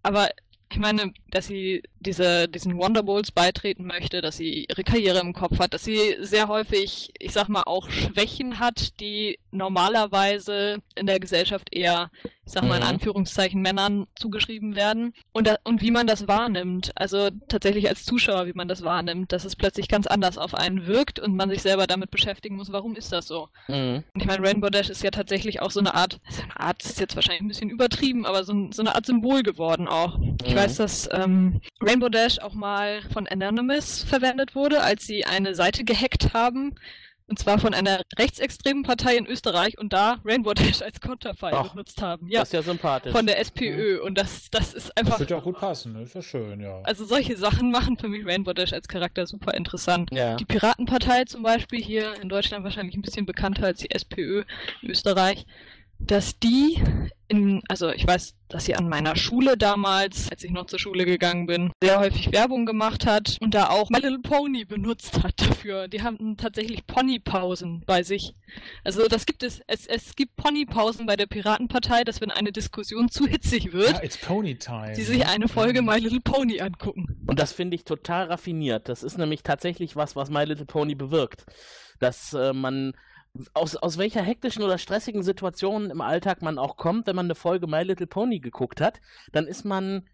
Aber ich meine, dass sie diese, diesen Wonderbolts beitreten möchte, dass sie ihre Karriere im Kopf hat, dass sie sehr häufig, ich sag mal, auch Schwächen hat, die normalerweise in der Gesellschaft eher, ich sag mal in Mhm. Anführungszeichen, Männern zugeschrieben werden. Und, da, und wie man das wahrnimmt, also tatsächlich als Zuschauer, wie man das wahrnimmt, dass es plötzlich ganz anders auf einen wirkt und man sich selber damit beschäftigen muss, warum ist das so? Mhm. Und ich meine, Rainbow Dash ist ja tatsächlich auch so eine Art, also eine Art ist jetzt wahrscheinlich ein bisschen übertrieben, aber so, so eine Art Symbol geworden auch. Ich Mhm. weiß, dass ähm, Rainbow Dash auch mal von Anonymous verwendet wurde, als sie eine Seite gehackt haben. Und zwar von einer rechtsextremen Partei in Österreich und da Rainbow Dash als Konterfei Ach, benutzt haben. Ja, Das ist ja sympathisch. von der SPÖ. Und das, das ist Das einfach. wird ja auch gut passen, ne? ist ja schön, ja. Also solche Sachen machen für mich Rainbow Dash als Charakter super interessant. Ja. Die Piratenpartei zum Beispiel hier in Deutschland wahrscheinlich ein bisschen bekannter als die SPÖ in Österreich, dass die in, also ich weiß, dass sie an meiner Schule damals, als ich noch zur Schule gegangen bin, sehr häufig Werbung gemacht hat und da auch My Little Pony benutzt hat dafür. Die haben tatsächlich Ponypausen bei sich. Also das gibt es, es, es gibt Ponypausen bei der Piratenpartei, dass wenn eine Diskussion zu hitzig wird, Ja, it's Pony Time. sie sich eine Folge My Little Pony angucken. Und das finde ich total raffiniert. Das ist nämlich tatsächlich was, was My Little Pony bewirkt. Dass äh, man aus, aus welcher hektischen oder stressigen Situation im Alltag man auch kommt, wenn man eine Folge My Little Pony geguckt hat, dann ist man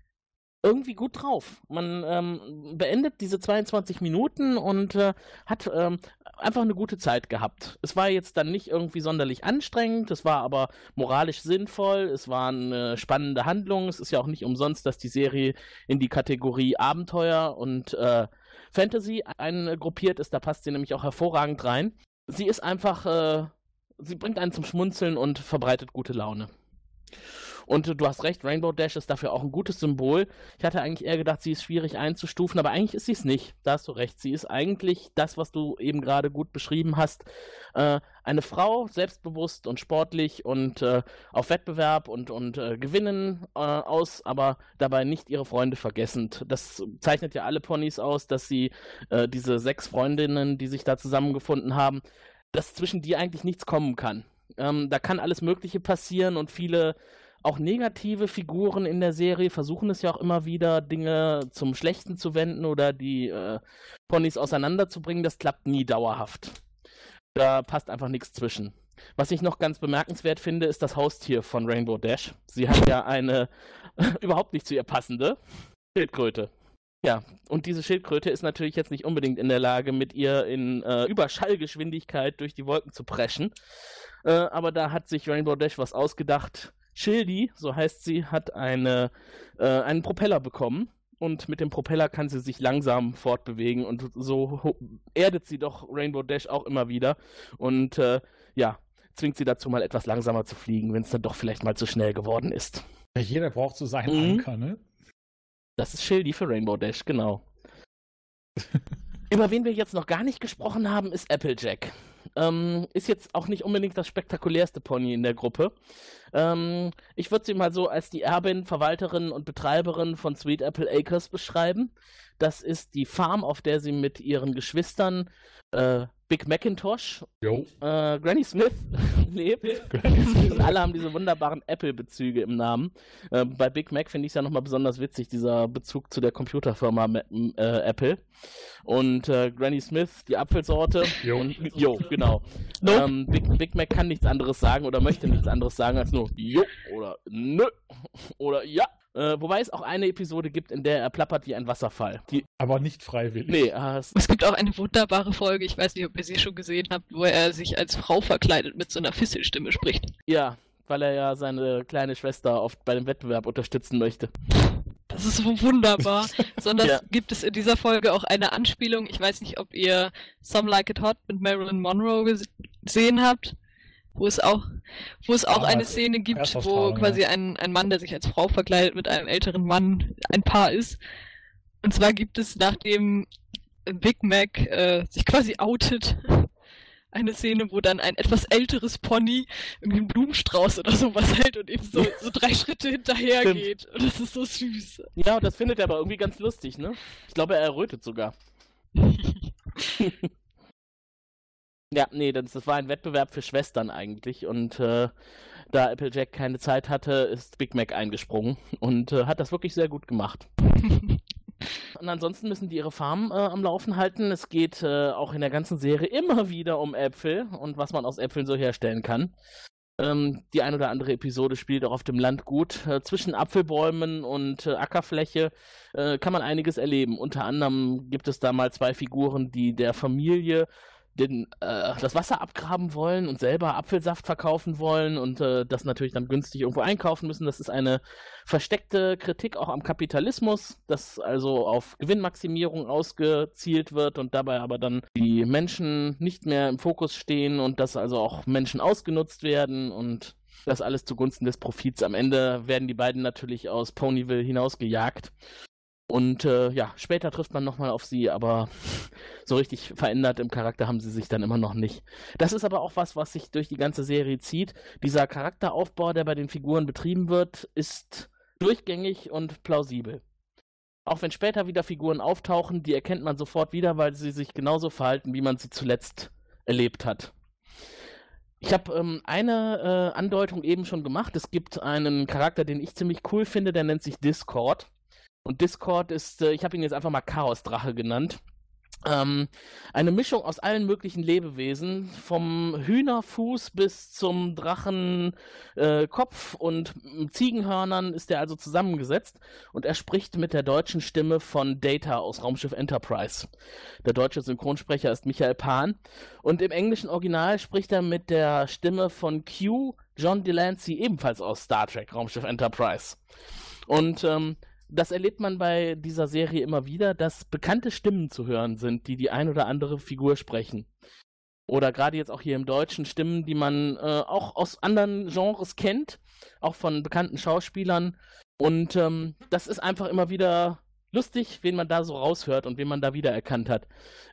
irgendwie gut drauf. Man ähm, beendet diese 22 Minuten und äh, hat ähm, einfach eine gute Zeit gehabt. Es war jetzt dann nicht irgendwie sonderlich anstrengend, es war aber moralisch sinnvoll, es war eine spannende Handlung. Es ist ja auch nicht umsonst, dass die Serie in die Kategorie Abenteuer und äh, Fantasy eingruppiert ist. Da passt sie nämlich auch hervorragend rein. Sie ist einfach, äh, sie bringt einen zum Schmunzeln und verbreitet gute Laune. Und du hast recht, Rainbow Dash ist dafür auch ein gutes Symbol. Ich hatte eigentlich eher gedacht, sie ist schwierig einzustufen, aber eigentlich ist sie es nicht. Da hast du recht. Sie ist eigentlich das, was du eben gerade gut beschrieben hast. Äh, eine Frau, selbstbewusst und sportlich und äh, auf Wettbewerb und, und äh, Gewinnen äh, aus, aber dabei nicht ihre Freunde vergessend. Das zeichnet ja alle Ponys aus, dass sie äh, diese sechs Freundinnen, die sich da zusammengefunden haben, dass zwischen die eigentlich nichts kommen kann. Ähm, da kann alles Mögliche passieren und viele auch negative Figuren in der Serie versuchen es ja auch immer wieder, Dinge zum Schlechten zu wenden oder die äh, Ponys auseinanderzubringen. Das klappt nie dauerhaft. Da passt einfach nichts zwischen. Was ich noch ganz bemerkenswert finde, ist das Haustier von Rainbow Dash. Sie hat ja eine überhaupt nicht zu ihr passende Schildkröte. Ja, und diese Schildkröte ist natürlich jetzt nicht unbedingt in der Lage, mit ihr in äh, Überschallgeschwindigkeit durch die Wolken zu preschen. Äh, aber da hat sich Rainbow Dash was ausgedacht. Schildi, so heißt sie, hat eine, äh, einen Propeller bekommen. Und mit dem Propeller kann sie sich langsam fortbewegen. Und so erdet sie doch Rainbow Dash auch immer wieder. Und äh, ja, zwingt sie dazu, mal etwas langsamer zu fliegen, wenn es dann doch vielleicht mal zu schnell geworden ist. Ja, jeder braucht so seinen Mhm. Anker, ne? Das ist Schildi für Rainbow Dash, genau. Über wen wir jetzt noch gar nicht gesprochen haben, ist Applejack. Ähm, ist jetzt auch nicht unbedingt das spektakulärste Pony in der Gruppe. Ähm, ich würde sie mal so als die Erbin, Verwalterin und Betreiberin von Sweet Apple Acres beschreiben. Das ist die Farm, auf der sie mit ihren Geschwistern äh, Big Macintosh, äh, Granny Smith lebt. Und alle haben diese wunderbaren Apple-Bezüge im Namen. Äh, bei Big Mac finde ich es ja nochmal besonders witzig, dieser Bezug zu der Computerfirma äh, Apple. Und äh, Granny Smith, die Apfelsorte. Jo. Und, jo, genau. Ähm, Big, Big Mac kann nichts anderes sagen oder möchte nichts anderes sagen als nur Jo oder Nö oder Ja. Äh, wobei es auch eine Episode gibt, in der er plappert wie ein Wasserfall. Die, Aber nicht freiwillig. nee, äh, es- Es gibt auch eine wunderbare Folge, ich weiß nicht, ob ihr sie schon gesehen habt, wo er sich als Frau verkleidet mit so einer Fisselstimme spricht. ja, weil er ja seine kleine Schwester oft bei dem Wettbewerb unterstützen möchte. Das ist so wunderbar. Sondern Ja. gibt es in dieser Folge auch eine Anspielung. Ich weiß nicht, ob ihr Some Like It Hot mit Marilyn Monroe ges- gesehen habt. Wo es auch, wo es auch Ja, eine als Szene gibt, wo Erstausstrahlung, quasi ja. ein, ein Mann, der sich als Frau verkleidet, mit einem älteren Mann ein Paar ist. Und zwar gibt es, nachdem Big Mac äh, sich quasi outet, eine Szene, wo dann ein etwas älteres Pony irgendwie einen Blumenstrauß oder sowas hält und eben so, so drei Schritte hinterher Stimmt. geht. Und das ist so süß. Ja, und das findet er aber irgendwie ganz lustig, ne? Ich glaube, er errötet sogar. ja, nee, das, das war ein Wettbewerb für Schwestern eigentlich. Und äh, da Applejack keine Zeit hatte, ist Big Mac eingesprungen und äh, hat das wirklich sehr gut gemacht. Und ansonsten müssen die ihre Farm äh, am Laufen halten. Es geht äh, auch in der ganzen Serie immer wieder um Äpfel und was man aus Äpfeln so herstellen kann. Ähm, die ein oder andere Episode spielt auch auf dem Land gut. Äh, zwischen Apfelbäumen und äh, Ackerfläche äh, kann man einiges erleben. Unter anderem gibt es da mal zwei Figuren, die der Familie den, äh, das Wasser abgraben wollen und selber Apfelsaft verkaufen wollen und äh, das natürlich dann günstig irgendwo einkaufen müssen. Das ist eine versteckte Kritik auch am Kapitalismus, das also auf Gewinnmaximierung ausgezielt wird und dabei aber dann die Menschen nicht mehr im Fokus stehen und dass also auch Menschen ausgenutzt werden und das alles zugunsten des Profits. Am Ende werden die beiden natürlich aus Ponyville hinausgejagt. Und äh, ja, später trifft man nochmal auf sie, aber so richtig verändert im Charakter haben sie sich dann immer noch nicht. Das ist aber auch was, was sich durch die ganze Serie zieht. Dieser Charakteraufbau, der bei den Figuren betrieben wird, ist durchgängig und plausibel. Auch wenn später wieder Figuren auftauchen, die erkennt man sofort wieder, weil sie sich genauso verhalten, wie man sie zuletzt erlebt hat. Ich habe ähm, eine äh, Andeutung eben schon gemacht. Es gibt einen Charakter, den ich ziemlich cool finde, der nennt sich Discord. Und Discord ist, äh, ich habe ihn jetzt einfach mal Chaosdrache genannt. Ähm, eine Mischung aus allen möglichen Lebewesen, vom Hühnerfuß bis zum Drachenkopf äh, und Ziegenhörnern ist er also zusammengesetzt und er spricht mit der deutschen Stimme von Data aus Raumschiff Enterprise. Der deutsche Synchronsprecher ist Michael Pan und im englischen Original spricht er mit der Stimme von Q, John Delancey, ebenfalls aus Star Trek Raumschiff Enterprise. Und ähm, das erlebt man bei dieser Serie immer wieder, dass bekannte Stimmen zu hören sind, die die ein oder andere Figur sprechen. Oder gerade jetzt auch hier im Deutschen Stimmen, die man äh, auch aus anderen Genres kennt, auch von bekannten Schauspielern. Und ähm, das ist einfach immer wieder lustig, wen man da so raushört und wen man da wiedererkannt hat.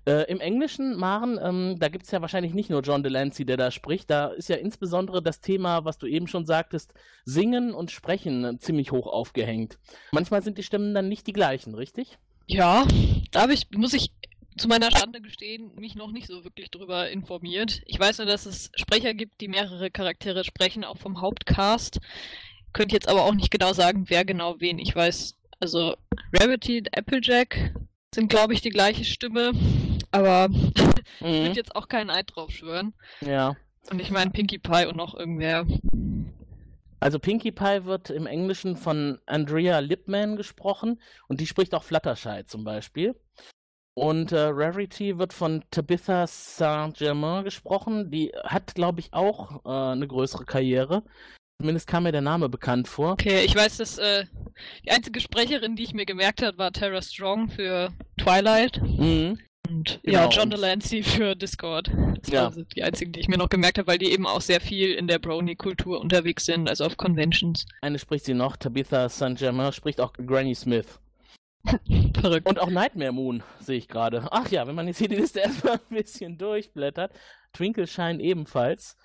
Äh, Im Englischen, Maren, ähm, da gibt es ja wahrscheinlich nicht nur John Delancey, der da spricht. Da ist ja insbesondere das Thema, was du eben schon sagtest, Singen und Sprechen äh, ziemlich hoch aufgehängt. Manchmal sind die Stimmen dann nicht die gleichen, richtig? Ja, da ich, muss ich zu meiner Schande gestehen, mich noch nicht so wirklich drüber informiert. Ich weiß nur, dass es Sprecher gibt, die mehrere Charaktere sprechen, auch vom Hauptcast. Könnte jetzt aber auch nicht genau sagen, wer genau wen. Ich weiß also Rarity und Applejack sind, glaube ich, die gleiche Stimme, aber mhm. ich würde jetzt auch keinen Eid drauf schwören. Ja. Und ich meine Pinkie Pie und noch irgendwer. Also Pinkie Pie wird im Englischen von Andrea Lipman gesprochen und die spricht auch Fluttershy zum Beispiel. Und äh, Rarity wird von Tabitha Saint-Germain gesprochen. Die hat, glaube ich, auch äh, eine größere Karriere. Zumindest kam mir der Name bekannt vor. Okay, ich weiß, dass äh, die einzige Sprecherin, die ich mir gemerkt habe, war Tara Strong für Twilight. Mhm. Und genau. ja, John Delancey für Discord. Das ja. waren die einzigen, die ich mir noch gemerkt habe, weil die eben auch sehr viel in der Brony-Kultur unterwegs sind, also auf Conventions. Eine spricht sie noch, Tabitha St. Germain spricht auch Granny Smith. Verrückt. Und auch Nightmare Moon sehe ich gerade. Ach ja, wenn man jetzt hier die Liste erstmal ein bisschen durchblättert. Twinkle Shine ebenfalls.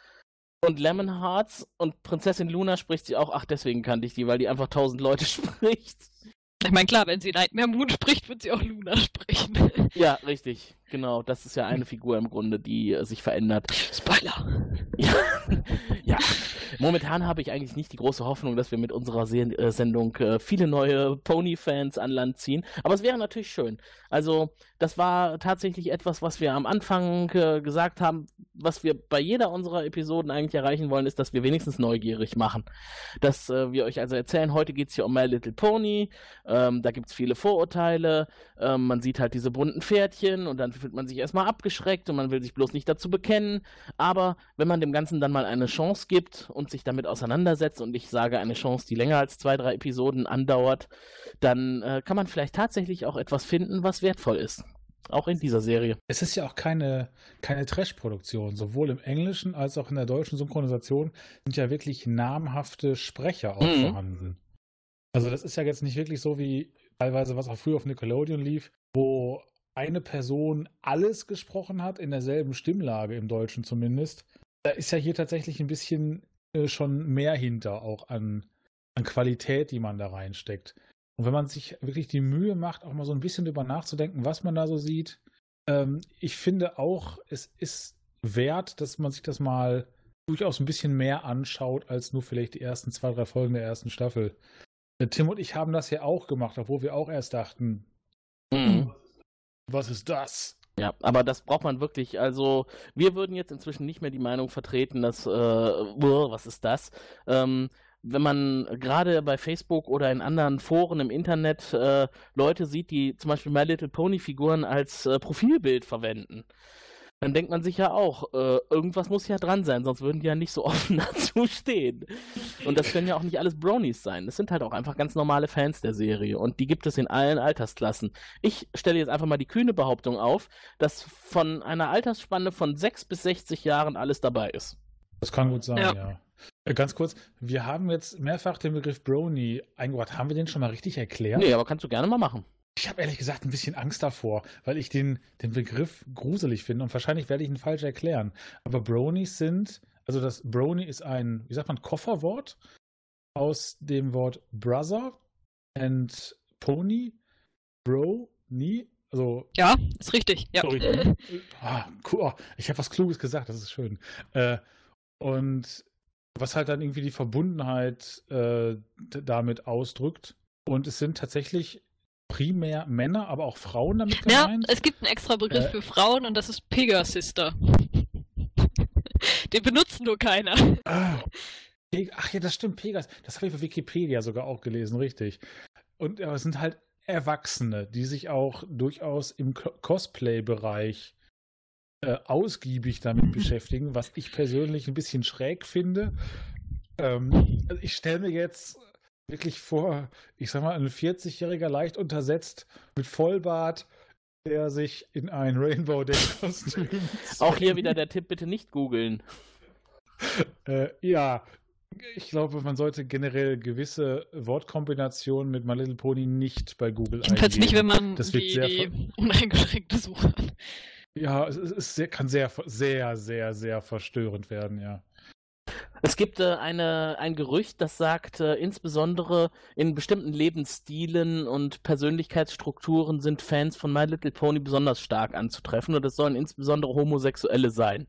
Und Lemon Hearts und Prinzessin Luna spricht sie auch. Ach, deswegen kannte ich die, weil die einfach tausend Leute spricht. Ich meine, klar, wenn sie Nightmare Moon spricht, wird sie auch Luna sprechen. Ja, richtig. Genau. Das ist ja eine Figur im Grunde, die äh, sich verändert. Spoiler. Ja. ja. Momentan habe ich eigentlich nicht die große Hoffnung, dass wir mit unserer Se äh, Sendung äh, viele neue Pony-Fans an Land ziehen. Aber es wäre natürlich schön. Also, das war tatsächlich etwas, was wir am Anfang äh, gesagt haben, was wir bei jeder unserer Episoden eigentlich erreichen wollen, ist, dass wir wenigstens neugierig machen. Dass äh, wir euch also erzählen, heute geht es hier um My Little Pony, ähm, da gibt es viele Vorurteile, ähm, man sieht halt diese bunten Pferdchen und dann fühlt man sich erstmal abgeschreckt und man will sich bloß nicht dazu bekennen. Aber wenn man dem Ganzen dann mal eine Chance gibt und sich damit auseinandersetzt, und ich sage eine Chance, die länger als zwei, drei Episoden andauert, dann äh, kann man vielleicht tatsächlich auch etwas finden, was wertvoll ist. Auch in dieser Serie. Es ist ja auch keine, keine Trash-Produktion. Sowohl im Englischen als auch in der deutschen Synchronisation sind ja wirklich namhafte Sprecher auch mhm. vorhanden. Also das ist ja jetzt nicht wirklich so wie teilweise, was auch früher auf Nickelodeon lief, wo eine Person alles gesprochen hat, in derselben Stimmlage im Deutschen zumindest. Da ist ja hier tatsächlich ein bisschen äh, schon mehr hinter, auch an, an Qualität, die man da reinsteckt. Und wenn man sich wirklich die Mühe macht, auch mal so ein bisschen drüber nachzudenken, was man da so sieht, ähm, ich finde auch, es ist wert, dass man sich das mal durchaus ein bisschen mehr anschaut, als nur vielleicht die ersten zwei, drei Folgen der ersten Staffel. Äh, Tim und ich haben das ja auch gemacht, obwohl wir auch erst dachten, mhm. Was ist das? Ja, aber das braucht man wirklich. Also, wir würden jetzt inzwischen nicht mehr die Meinung vertreten, dass, äh, was ist das? Ähm, wenn man gerade bei Facebook oder in anderen Foren im Internet äh, Leute sieht, die zum Beispiel My Little Pony Figuren als äh, Profilbild verwenden, dann denkt man sich ja auch, äh, irgendwas muss ja dran sein, sonst würden die ja nicht so offen dazu stehen. Und das können ja auch nicht alles Bronies sein. Das sind halt auch einfach ganz normale Fans der Serie und die gibt es in allen Altersklassen. Ich stelle jetzt einfach mal die kühne Behauptung auf, dass von einer Altersspanne von 6 bis 60 Jahren alles dabei ist. Das kann gut sein, ja. ja. Äh, Ganz kurz, wir haben jetzt mehrfach den Begriff Brony eingebracht. Haben wir den schon mal richtig erklärt? Nee, aber kannst du gerne mal machen. Ich habe ehrlich gesagt ein bisschen Angst davor, weil ich den, den Begriff gruselig finde und wahrscheinlich werde ich ihn falsch erklären. Aber Bronies sind, also das Brony ist ein, wie sagt man, Kofferwort aus dem Wort Brother and Pony, Bro, nie. Also, Ja, ist richtig. Ja. Sorry. ah, cool. oh, ich habe was Kluges gesagt, das ist schön. Äh, und was halt dann irgendwie die Verbundenheit äh, damit ausdrückt. Und es sind tatsächlich primär Männer, aber auch Frauen damit Ja, gemeint. es gibt einen extra Begriff Äh. für Frauen und das ist Pegasister. Den benutzt nur keiner. Ah, Ach ja, das stimmt, Pegas. Das habe ich bei Wikipedia sogar auch gelesen, richtig. Und aber es sind halt Erwachsene, die sich auch durchaus im Co- Cosplay-Bereich äh, ausgiebig damit beschäftigen, was ich persönlich ein bisschen schräg finde. Ähm, also ich stelle mir jetzt wirklich vor, ich sag mal, ein 40-jähriger leicht untersetzt mit Vollbart, der sich in ein Rainbow Dash Kostüm Auch hier wieder der Tipp, bitte nicht googeln. Äh, ja, ich glaube, man sollte generell gewisse Wortkombinationen mit My Little Pony nicht bei Google Jedenfalls eingeben. nicht, wenn man das wird die, sehr, die uneingeschränkte Suche hat. ja, es ist sehr, kann sehr, sehr, sehr, sehr verstörend werden, ja. Es gibt äh, eine, ein Gerücht, das sagt, äh, insbesondere in bestimmten Lebensstilen und Persönlichkeitsstrukturen sind Fans von My Little Pony besonders stark anzutreffen und es sollen insbesondere Homosexuelle sein.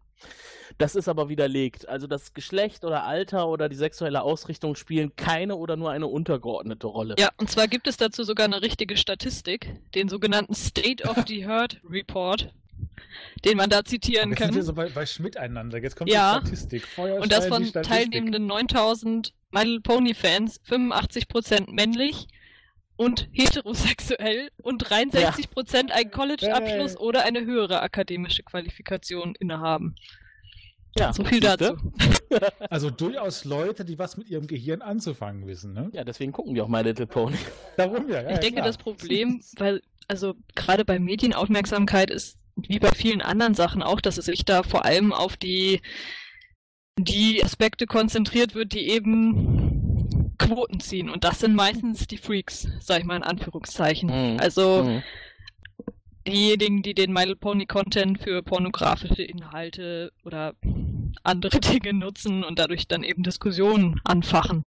Das ist aber widerlegt. Also das Geschlecht oder Alter oder die sexuelle Ausrichtung spielen keine oder nur eine untergeordnete Rolle. Ja, und zwar gibt es dazu sogar eine richtige Statistik, den sogenannten State of the Herd Report, den man da zitieren Jetzt sind wir kann. so bei, bei Schmidt einander. Jetzt kommt Ja. die Statistik. Feuerstein, Und das die von Statistik. teilnehmenden 9000 My Little Pony Fans 85% männlich und heterosexuell und 63% einen College-Abschluss Hey. oder eine höhere akademische Qualifikation innehaben. Ja, so viel dazu. Also durchaus Leute, die was mit ihrem Gehirn anzufangen wissen, ne? Ja, deswegen gucken wir auch My Little Pony. Darum ja, ja. ich denke, klar. das Problem, weil, also gerade bei Medienaufmerksamkeit ist wie bei vielen anderen Sachen auch, dass es sich da vor allem auf die, die Aspekte konzentriert wird, die eben Quoten ziehen. Und das sind meistens die Freaks, sag ich mal in Anführungszeichen. Mhm. Also Mhm. diejenigen, die den My Little Pony Content für pornografische Inhalte oder andere Dinge nutzen und dadurch dann eben Diskussionen anfachen.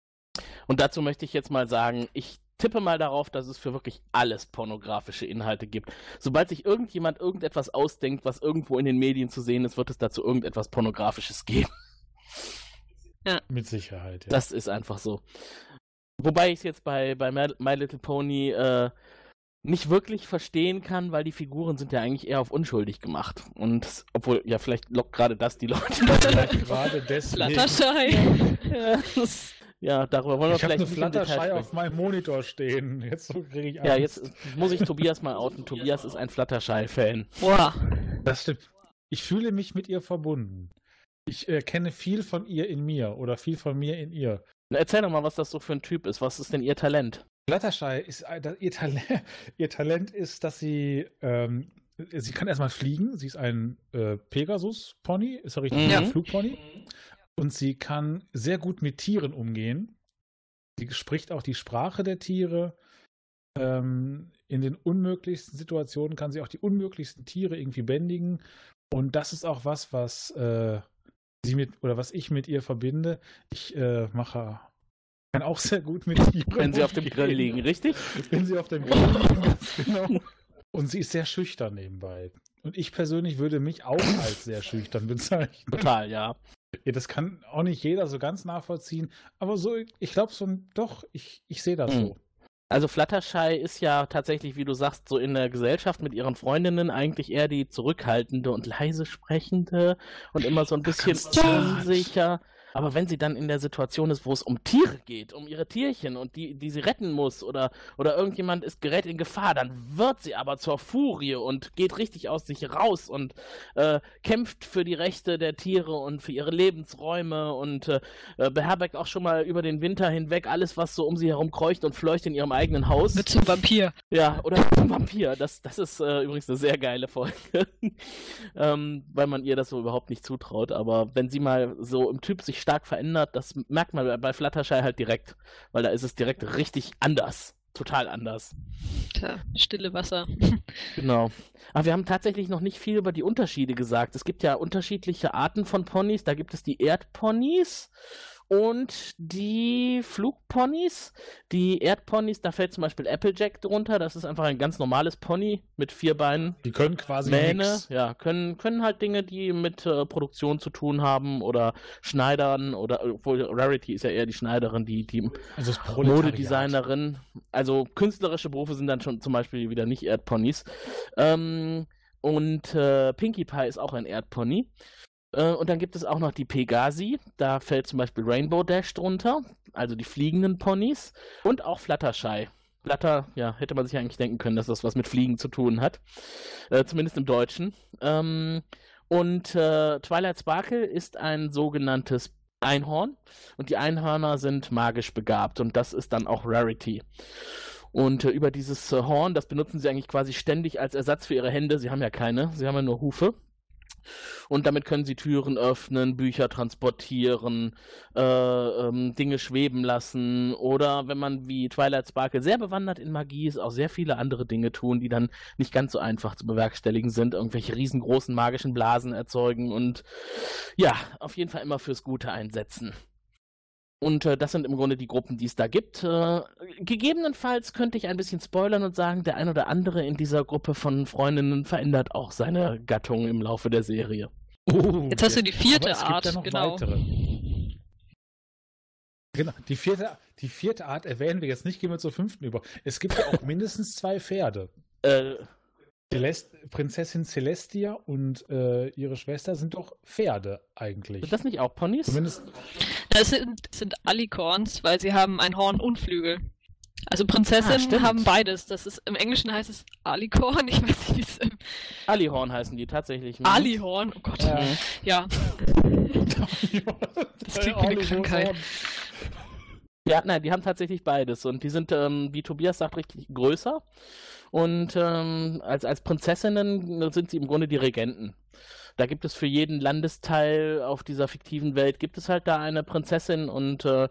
Und dazu möchte ich jetzt mal sagen, ich tippe mal darauf, dass es für wirklich alles pornografische Inhalte gibt. Sobald sich irgendjemand irgendetwas ausdenkt, was irgendwo in den Medien zu sehen ist, wird es dazu irgendetwas Pornografisches geben. Mit Sicherheit, ja. Das ist einfach so. Wobei ich es jetzt bei, bei My My Little Pony äh, nicht wirklich verstehen kann, weil die Figuren sind ja eigentlich eher auf unschuldig gemacht. Und obwohl, ja, vielleicht lockt gerade das die Leute. Vielleicht gerade deswegen. Flatterschei. ja, das, ja, darüber wollen wir Ich habe vielleicht eine sprechen. auf meinem Monitor stehen. Jetzt kriege ich Ja, Angst. jetzt muss ich Tobias mal outen. Tobias ist ein Fluttershy-Fan. Boah. Das stimmt. Ich fühle mich mit ihr verbunden. Ich äh, kenne viel von ihr in mir oder viel von mir in ihr. Na, Erzähl doch mal, was das so für ein Typ ist. Was ist denn ihr Talent? Fluttershy ist das- ihr Talent, ihr Talent ist, dass sie ähm, sie kann erstmal fliegen. Sie ist ein äh, Pegasus-Pony, ist ja richtig, Mhm. ein Flugpony. Und sie kann sehr gut mit Tieren umgehen. Sie spricht auch die Sprache der Tiere. Ähm, in den unmöglichsten Situationen kann sie auch die unmöglichsten Tiere irgendwie bändigen. Und das ist auch was, was äh, sie mit oder was ich mit ihr verbinde. Ich äh, mache kann auch sehr gut mit Tieren. Wenn sie auf dem. Grill liegen, richtig? Wenn sie auf dem Grill liegen, ganz genau. Und sie ist sehr schüchtern nebenbei. Und ich persönlich würde mich auch als sehr schüchtern bezeichnen. Total, ja. Ja, das kann auch nicht jeder so ganz nachvollziehen. Aber so, ich glaube so, doch, ich, ich sehe das Mhm. so. Also Fluttershy ist ja tatsächlich, wie du sagst, so in der Gesellschaft mit ihren Freundinnen eigentlich eher die zurückhaltende und leise sprechende und immer so ein bisschen unsicher. Aber wenn sie dann in der Situation ist, wo es um Tiere geht, um ihre Tierchen und die, die sie retten muss oder, oder irgendjemand ist gerät in Gefahr, dann wird sie aber zur Furie und geht richtig aus sich raus und äh, kämpft für die Rechte der Tiere und für ihre Lebensräume und äh, äh, beherbergt auch schon mal über den Winter hinweg alles, was so um sie herum kreucht und fleucht in ihrem eigenen Haus. Mit zum Vampir. Ja, oder zum Vampir. Das, das ist äh, übrigens eine sehr geile Folge. ähm, weil man ihr das so überhaupt nicht zutraut. Aber wenn sie mal so im Typ sich sich stark verändert. Das merkt man bei Fluttershy halt direkt, weil da ist es direkt richtig anders. Total anders. Tja, stille Wasser. Genau. Aber wir haben tatsächlich noch nicht viel über die Unterschiede gesagt. Es gibt ja unterschiedliche Arten von Ponys. Da gibt es die Erdponys und die Flugponys. Die Erdponys, da fällt zum Beispiel Applejack drunter. Das ist einfach ein ganz normales Pony mit vier Beinen. Die können quasi Mähne, nix. ja, können, können halt Dinge, die mit äh, Produktion zu tun haben oder Schneidern oder obwohl Rarity ist ja eher die Schneiderin, die, die Also. Modedesignerin. Also künstlerische Berufe sind dann schon zum Beispiel wieder nicht Erdponys. Ähm, und äh, Pinkie Pie ist auch ein Erdpony. Äh, und dann gibt es auch noch die Pegasi. Da fällt zum Beispiel Rainbow Dash drunter, also die fliegenden Ponys. Und auch Fluttershy. Flutter, ja, hätte man sich eigentlich denken können, dass das was mit Fliegen zu tun hat. Äh, zumindest im Deutschen. Ähm, und äh, Twilight Sparkle ist ein sogenanntes Einhorn. Und die Einhörner sind magisch begabt. Und das ist dann auch Rarity. Und äh, über dieses äh, Horn, das benutzen sie eigentlich quasi ständig als Ersatz für ihre Hände. Sie haben ja keine, sie haben ja nur Hufe. Und damit können sie Türen öffnen, Bücher transportieren, äh, ähm, Dinge schweben lassen oder wenn man wie Twilight Sparkle sehr bewandert in Magie ist, auch sehr viele andere Dinge tun, die dann nicht ganz so einfach zu bewerkstelligen sind, irgendwelche riesengroßen magischen Blasen erzeugen und ja, auf jeden Fall immer fürs Gute einsetzen. Und äh, das sind im Grunde die Gruppen, die es da gibt. Äh, gegebenenfalls könnte ich ein bisschen spoilern und sagen, der ein oder andere in dieser Gruppe von Freundinnen verändert auch seine Gattung im Laufe der Serie. Oh, Jetzt hast du die vierte aber es gibt Art, ja noch genau. Weitere. Genau, die vierte, die vierte Art erwähnen wir jetzt nicht, gehen wir zur fünften über. Es gibt ja auch mindestens zwei Pferde. Äh, Celest, Prinzessin Celestia und äh, ihre Schwester sind doch Pferde eigentlich. Sind das nicht auch Ponys? Zumindest Das sind, sind Alicorns, weil sie haben ein Horn und Flügel. Also Ah, Prinzessinnen stimmt. haben beides. Das ist im Englischen heißt es Alicorn. Ich weiß nicht, wie es im Alihorn heißen die tatsächlich. Mhm. Alihorn. Oh Gott. Ja. Ja. Das klingt wie eine Krankheit. Ja, nein, die haben tatsächlich beides und die sind, ähm, wie Tobias sagt, richtig größer. Und ähm, als, als Prinzessinnen sind sie im Grunde die Regenten. Da gibt es für jeden Landesteil auf dieser fiktiven Welt, gibt es halt da eine Prinzessin und äh,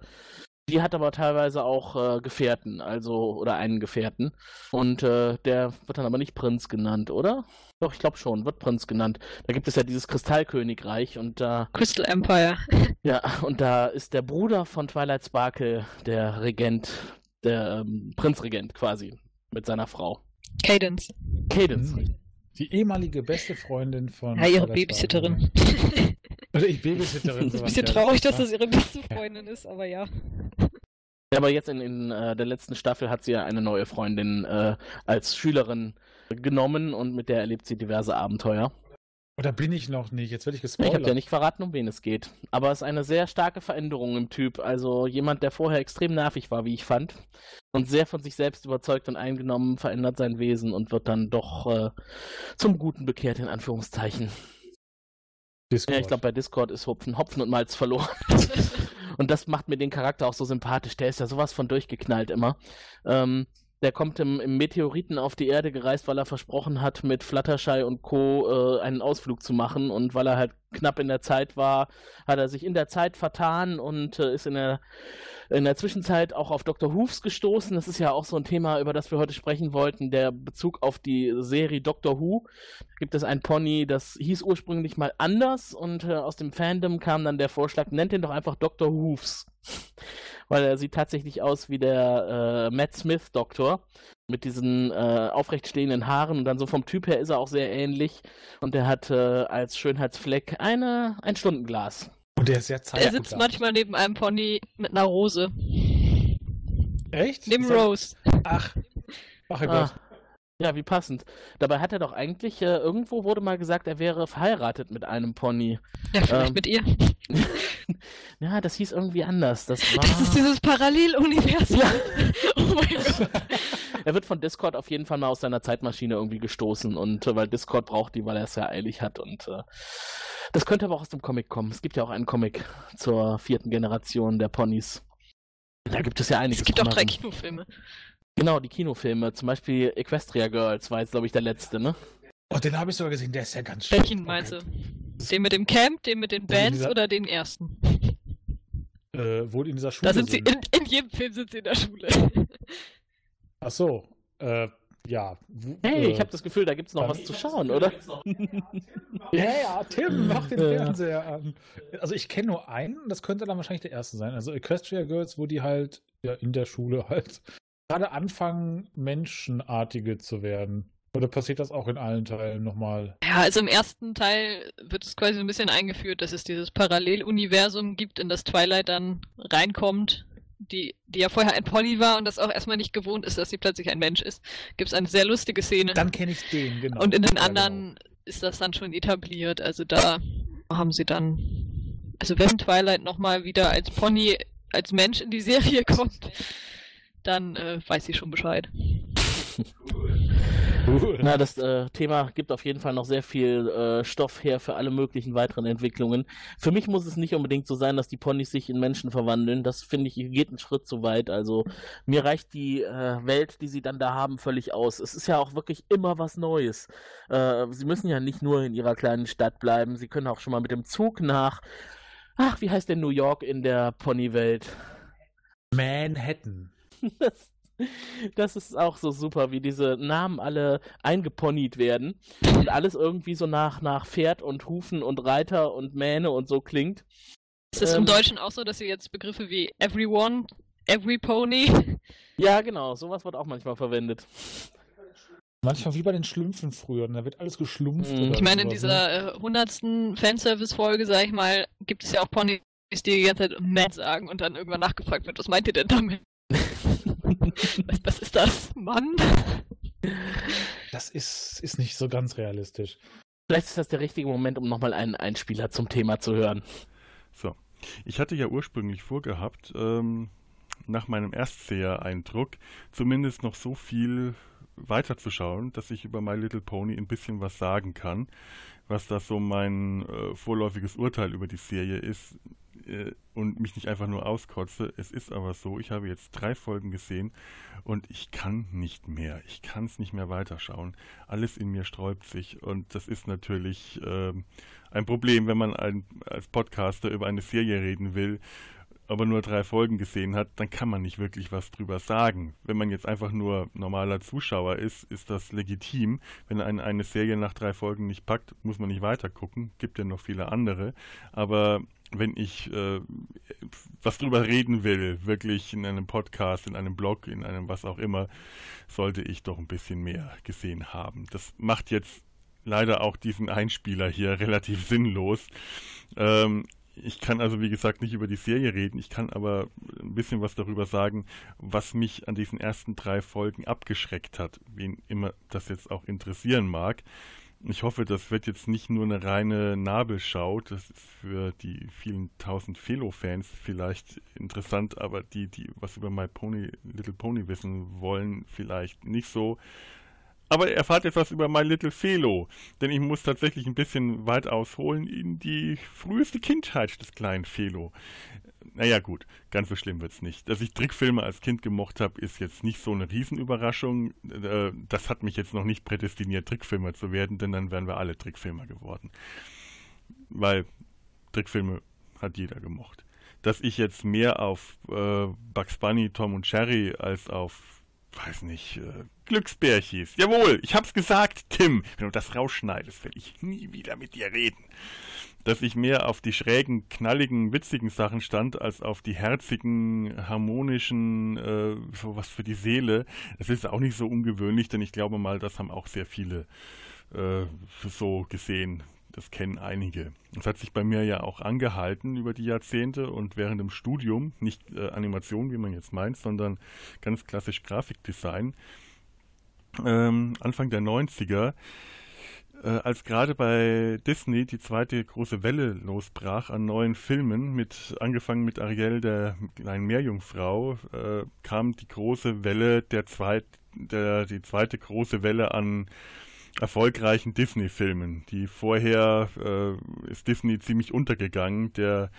die hat aber teilweise auch äh, Gefährten, also, oder einen Gefährten. Und äh, der wird dann aber nicht Prinz genannt, oder? Doch, ich glaube schon, wird Prinz genannt. Da gibt es ja dieses Kristallkönigreich und da. Crystal Empire. Ja, und da ist der Bruder von Twilight Sparkle der Regent, der ähm, Prinzregent quasi, mit seiner Frau. Cadence. Cadence. die ehemalige beste Freundin von. Ja, ihre Twilight Babysitterin. Oder ich Babysitterin. ist ein bisschen traurig, dass das ihre beste Freundin ist, aber ja. Ja, aber jetzt in, in äh, der letzten Staffel hat sie ja eine neue Freundin äh, als Schülerin genommen und mit der erlebt sie diverse Abenteuer. Oder bin ich noch nicht? Jetzt werde ich Ich gespoilert. habe ja nicht verraten, um wen es geht. Aber es ist eine sehr starke Veränderung im Typ. Also jemand, der vorher extrem nervig war, wie ich fand. Und sehr von sich selbst überzeugt und eingenommen, verändert sein Wesen und wird dann doch äh, zum Guten bekehrt, in Anführungszeichen. Discord. Ja, ich glaube, bei Discord ist Hopfen, Hopfen und Malz verloren. und das macht mir den Charakter auch so sympathisch. Der ist ja sowas von durchgeknallt immer. Ähm, der kommt im, im Meteoriten auf die Erde gereist, weil er versprochen hat, mit Fluttershy und Co. Äh, einen Ausflug zu machen. Und weil er halt knapp in der Zeit war, hat er sich in der Zeit vertan und äh, ist in der, in der Zwischenzeit auch auf Dr. Hoofs gestoßen. Das ist ja auch so ein Thema, über das wir heute sprechen wollten, der Bezug auf die Serie Doctor Who. Da gibt es ein Pony, das hieß ursprünglich mal anders und äh, aus dem Fandom kam dann der Vorschlag, nennt ihn doch einfach Dr. Hoofs. Weil er sieht tatsächlich aus wie der äh, Matt Smith Doktor mit diesen äh, aufrecht stehenden Haaren und dann so vom Typ her ist er auch sehr ähnlich und er hat äh, als Schönheitsfleck eine, ein Stundenglas. Und der ist sehr Er zeitgut. sitzt manchmal neben einem Pony mit einer Rose. Echt? Neben er- Rose. Ach. Ach, Ah. Ja, wie passend. Dabei hat er doch eigentlich, äh, irgendwo wurde mal gesagt, er wäre verheiratet mit einem Pony. Ja, vielleicht Ähm, mit ihr. Ja, das hieß irgendwie anders. Das war. Das ist dieses Paralleluniversum. Oh mein Gott. er wird von Discord auf jeden Fall mal aus seiner Zeitmaschine irgendwie gestoßen und äh, weil Discord braucht die, weil er es ja eilig hat und äh, das könnte aber auch aus dem Comic kommen. Es gibt ja auch einen Comic zur vierten Generation der Ponys. Da gibt es ja einiges. Es gibt auch drei. Kinofilme. Genau, die Kinofilme. Zum Beispiel Equestria Girls war jetzt, glaube ich, der letzte, ne? Oh, den habe ich sogar gesehen. Der ist ja ganz schön. Welchen meinst du? Den mit dem Camp, den mit den Bands dieser- oder den ersten? äh, wohl in dieser Schule Da sind sie, in, in jedem Film sind sie in der Schule. Ach so, äh, ja. Hey, äh, ich habe das Gefühl, da gibt's noch was zu schauen, oder? Ja, ja, Tim, mach den. Fernseher an. Also ich kenne nur einen, das könnte dann wahrscheinlich der erste sein. Also Equestria Girls, wo die halt ja, in der Schule halt gerade anfangen, Menschenartige zu werden. Oder passiert das auch in allen Teilen nochmal? Ja, also im ersten Teil wird es quasi so ein bisschen eingeführt, dass es dieses Paralleluniversum gibt, in das Twilight dann reinkommt, die, die ja vorher ein Pony war und das auch erstmal nicht gewohnt ist, dass sie plötzlich ein Mensch ist. Gibt es eine sehr lustige Szene. Dann kenne ich den, genau. Und in den Ja, anderen ist das dann schon etabliert. Also da haben sie dann, also wenn Twilight nochmal wieder als Pony, als Mensch in die Serie kommt, dann äh, weiß sie schon Bescheid. Na, das äh, Thema gibt auf jeden Fall noch sehr viel äh, Stoff her für alle möglichen weiteren Entwicklungen. Für mich muss es nicht unbedingt so sein, dass die Ponys sich in Menschen verwandeln. Das finde ich geht einen Schritt zu weit. Also mir reicht die äh, Welt, die sie dann da haben, völlig aus. Es ist ja auch wirklich immer was Neues. Äh, sie müssen ja nicht nur in ihrer kleinen Stadt bleiben. Sie können auch schon mal mit dem Zug nach. Ach, wie heißt denn New York in der Ponywelt? Manhattan. Das, das ist auch so super, wie diese Namen alle eingeponiert werden und alles irgendwie so nach, nach Pferd und Hufen und Reiter und Mähne und so klingt. Ist es Ähm, im Deutschen auch so, dass sie jetzt Begriffe wie everyone, every pony? Ja, genau, sowas wird auch manchmal verwendet. Manchmal wie bei den Schlümpfen früher, da wird alles geschlumpft. Mhm. Ich meine, in sowas, ne? dieser äh, hundertsten Fanservice-Folge, sag ich mal, gibt es ja auch Ponys, die die ganze Zeit Matt sagen und dann irgendwann nachgefragt wird, was meint ihr denn damit? Was, was ist das? Mann? Das ist, ist nicht so ganz realistisch. Vielleicht ist das der richtige Moment, um nochmal einen Einspieler zum Thema zu hören. So. Ich hatte ja ursprünglich vorgehabt, ähm, nach meinem Erstseher-Eindruck zumindest noch so viel weiterzuschauen, dass ich über My Little Pony ein bisschen was sagen kann, was das so mein äh, vorläufiges Urteil über die Serie ist äh, und mich nicht einfach nur auskotze. Es ist aber so, ich habe jetzt drei Folgen gesehen und ich kann nicht mehr. Ich kann es nicht mehr weiterschauen. Alles in mir sträubt sich und das ist natürlich ähm, ein Problem, wenn man ein, als Podcaster über eine Serie reden will aber nur drei Folgen gesehen hat, dann kann man nicht wirklich was drüber sagen. Wenn man jetzt einfach nur normaler Zuschauer ist, ist das legitim. Wenn einen eine Serie nach drei Folgen nicht packt, muss man nicht weiter gucken. Gibt ja noch viele andere. Aber wenn ich äh, was drüber reden will, wirklich in einem Podcast, in einem Blog, in einem was auch immer, sollte ich doch ein bisschen mehr gesehen haben. Das macht jetzt leider auch diesen Einspieler hier relativ sinnlos. Ähm, ich kann also, wie gesagt, nicht über die Serie reden. Ich kann aber ein bisschen was darüber sagen, was mich an diesen ersten drei Folgen abgeschreckt hat, wen immer das jetzt auch interessieren mag. Ich hoffe, das wird jetzt nicht nur eine reine Nabelschau. Das ist für die vielen tausend Philo-Fans vielleicht interessant, aber die, die was über My Pony, Little Pony wissen wollen, vielleicht nicht so. Aber er erfahrt jetzt was über My Little Felo, denn ich muss tatsächlich ein bisschen weit ausholen in die früheste Kindheit des kleinen Felo. Naja gut, ganz so schlimm wird's nicht. Dass ich Trickfilme als Kind gemocht habe, ist jetzt nicht so eine Riesenüberraschung. Äh, Das hat mich jetzt noch nicht prädestiniert, Trickfilmer zu werden, denn dann wären wir alle Trickfilmer geworden. Weil Trickfilme hat jeder gemocht. Dass ich jetzt mehr auf äh, Bugs Bunny, Tom und Jerry als auf weiß nicht, äh, Glücksbärchis. Jawohl, ich hab's gesagt, Tim. Wenn du das rausschneidest, werde ich nie wieder mit dir reden. Dass ich mehr auf die schrägen, knalligen, witzigen Sachen stand, als auf die herzigen, harmonischen, äh, so was für die Seele. Das ist auch nicht so ungewöhnlich, denn ich glaube mal, das haben auch sehr viele äh, so gesehen. Das kennen einige. Das hat sich bei mir ja auch angehalten über die Jahrzehnte und während dem Studium, nicht äh, Animation, wie man jetzt meint, sondern ganz klassisch Grafikdesign. Ähm, Anfang der 90er, äh, als gerade bei Disney die zweite große Welle losbrach an neuen Filmen, mit angefangen mit Ariel, der kleinen Meerjungfrau, äh, kam die große Welle der, zweit, der die zweite große Welle an erfolgreichen Disney-Filmen. Die vorher äh, ist Disney ziemlich untergegangen. Der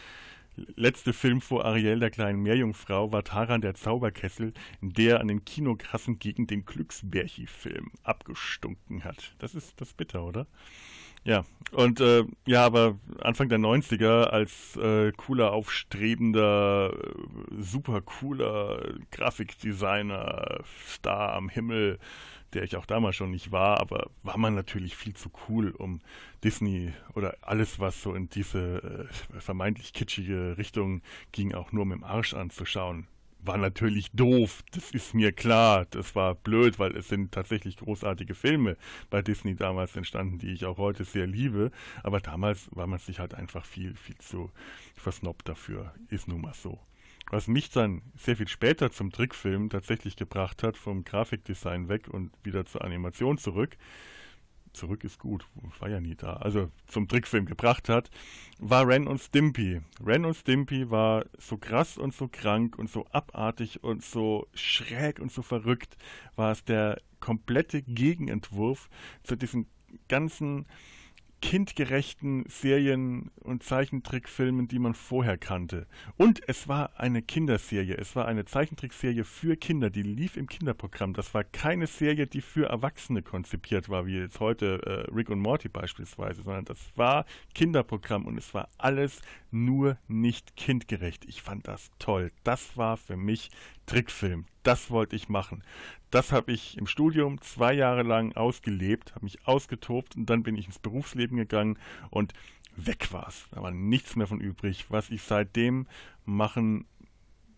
letzte Film vor Ariel, der kleinen Meerjungfrau, war Taran der Zauberkessel, der an den Kinokassen gegen den Glücksbärchi-Film abgestunken hat. Das ist das bitter, oder? Ja, und äh, ja, aber Anfang der 90er als äh, cooler, aufstrebender, äh, super cooler Grafikdesigner, Star am Himmel, der ich auch damals schon nicht war, aber war man natürlich viel zu cool, um Disney oder alles, was so in diese äh, vermeintlich kitschige Richtung ging, auch nur mit dem Arsch anzuschauen war natürlich doof, das ist mir klar. Das war blöd, weil es sind tatsächlich großartige Filme bei Disney damals entstanden, die ich auch heute sehr liebe. Aber damals war man sich halt einfach viel, viel zu versnobbt dafür. Ist nun mal so. Was mich dann sehr viel später zum Trickfilm tatsächlich gebracht hat, vom Grafikdesign weg und wieder zur Animation zurück, zurück ist gut, war ja nie da, also zum Trickfilm gebracht hat, war Ren und Stimpy. Ren und Stimpy war so krass und so krank und so abartig und so schräg und so verrückt, war es der komplette Gegenentwurf zu diesen ganzen kindgerechten Serien und Zeichentrickfilmen, die man vorher kannte. Und es war eine Kinderserie. Es war eine Zeichentrickserie für Kinder, die lief im Kinderprogramm. Das war keine Serie, die für Erwachsene konzipiert war, wie jetzt heute äh, Rick und Morty beispielsweise, sondern das war Kinderprogramm und es war alles nur nicht kindgerecht. Ich fand das toll. Das war für mich Trickfilm. Das wollte ich machen. Das habe ich im Studium zwei Jahre lang ausgelebt, habe mich ausgetobt und dann bin ich ins Berufsleben gegangen und weg war es. Da war nichts mehr von übrig. Was ich seitdem machen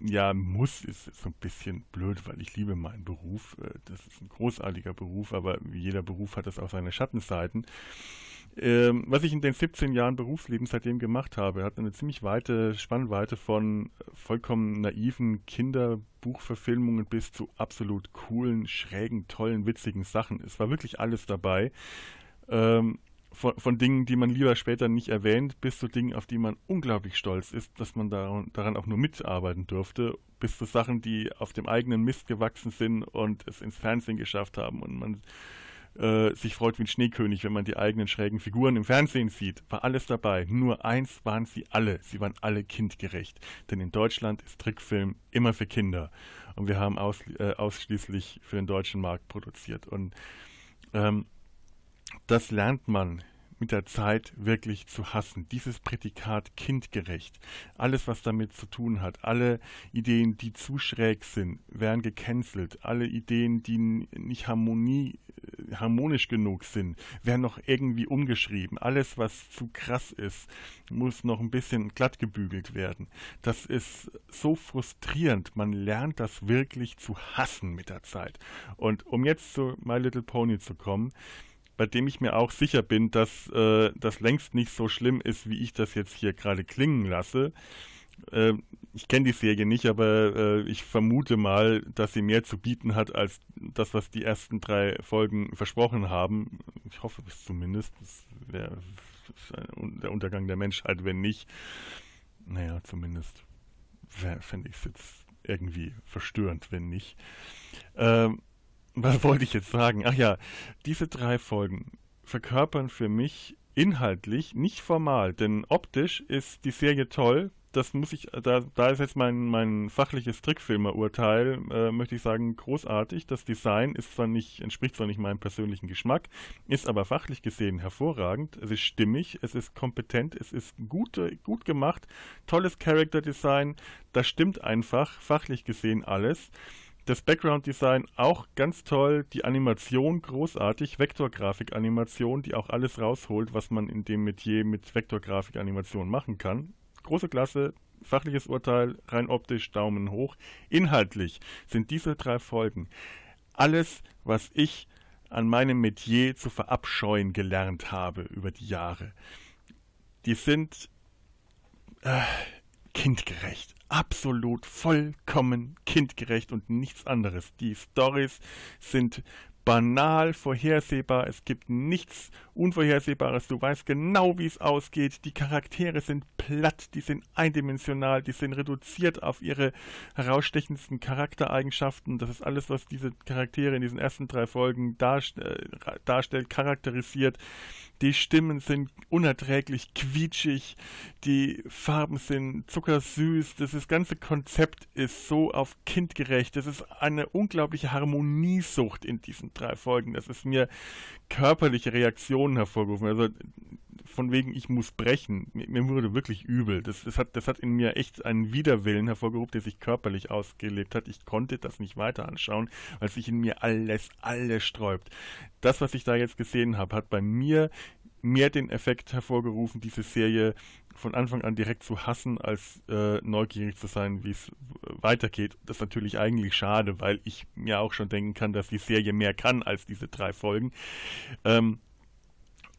ja, muss, ist so ein bisschen blöd, weil ich liebe meinen Beruf. Äh, das ist ein großartiger Beruf, aber jeder Beruf hat das auch seine Schattenseiten. Ähm, was ich in den 17 Jahren Berufsleben seitdem gemacht habe, hat eine ziemlich weite Spannweite von vollkommen naiven Kinderbuchverfilmungen bis zu absolut coolen, schrägen, tollen, witzigen Sachen. Es war wirklich alles dabei. Ähm, von, von, Dingen, die man lieber später nicht erwähnt, bis zu Dingen, auf die man unglaublich stolz ist, dass man daran, daran auch nur mitarbeiten durfte, bis zu Sachen, die auf dem eigenen Mist gewachsen sind und es ins Fernsehen geschafft haben und man äh, sich freut wie ein Schneekönig, wenn man die eigenen schrägen Figuren im Fernsehen sieht. War alles dabei. Nur eins waren sie alle. Sie waren alle kindgerecht. Denn in Deutschland ist Trickfilm immer für Kinder. Und wir haben aus, äh, ausschließlich für den deutschen Markt produziert. Und ähm, das lernt man mit der Zeit wirklich zu hassen. Dieses Prädikat kindgerecht, alles was damit zu tun hat, alle Ideen, die zu schräg sind, werden gecancelt. Alle Ideen, die nicht Harmonie, äh, harmonisch genug sind, werden noch irgendwie umgeschrieben. Alles, was zu krass ist, muss noch ein bisschen glatt gebügelt werden. Das ist so frustrierend. Man lernt das wirklich zu hassen mit der Zeit. Und um jetzt zu My Little Pony zu kommen, bei dem ich mir auch sicher bin, dass äh, das längst nicht so schlimm ist, wie ich das jetzt hier gerade klingen lasse. Äh, ich kenne die Serie nicht, aber äh, ich vermute mal, dass sie mehr zu bieten hat als das, was die ersten drei Folgen versprochen haben. Ich hoffe es zumindest. Das wäre der Untergang der Menschheit, wenn nicht. Naja, zumindest fände ich es jetzt irgendwie verstörend, wenn nicht. Ähm, was wollte ich jetzt sagen? Ach ja, diese drei Folgen verkörpern für mich inhaltlich, nicht formal, denn optisch ist die Serie toll. Das muss ich, da, da ist jetzt mein, mein fachliches Trickfilmerurteil, äh, möchte ich sagen, großartig. Das Design ist zwar nicht, entspricht zwar nicht meinem persönlichen Geschmack, ist aber fachlich gesehen hervorragend. Es ist stimmig, es ist kompetent, es ist gut, gut gemacht, tolles Character Design, das stimmt einfach, fachlich gesehen alles. Das Background Design auch ganz toll, die Animation großartig, Vektorgrafik-Animation, die auch alles rausholt, was man in dem Metier mit Vektorgrafik-Animation machen kann. Große Klasse, fachliches Urteil, rein optisch Daumen hoch. Inhaltlich sind diese drei Folgen alles, was ich an meinem Metier zu verabscheuen gelernt habe über die Jahre. Die sind äh, kindgerecht absolut vollkommen kindgerecht und nichts anderes. Die Stories sind banal vorhersehbar, es gibt nichts Unvorhersehbares, du weißt genau, wie es ausgeht, die Charaktere sind platt, die sind eindimensional, die sind reduziert auf ihre herausstechendsten Charaktereigenschaften, das ist alles, was diese Charaktere in diesen ersten drei Folgen darst äh, darstellt, charakterisiert. Die Stimmen sind unerträglich quietschig, die Farben sind zuckersüß, das, das ganze Konzept ist so auf kindgerecht. Das ist eine unglaubliche Harmoniesucht in diesen drei Folgen. Das ist mir körperliche Reaktionen hervorgerufen. Also von wegen, ich muss brechen. Mir, mir wurde wirklich übel. Das, das, hat, das hat in mir echt einen Widerwillen hervorgerufen, der sich körperlich ausgelebt hat. Ich konnte das nicht weiter anschauen, weil sich in mir alles, alles sträubt. Das, was ich da jetzt gesehen habe, hat bei mir mehr den Effekt hervorgerufen, diese Serie von Anfang an direkt zu hassen, als äh, neugierig zu sein, wie es weitergeht. Das ist natürlich eigentlich schade, weil ich mir auch schon denken kann, dass die Serie mehr kann als diese drei Folgen. Ähm,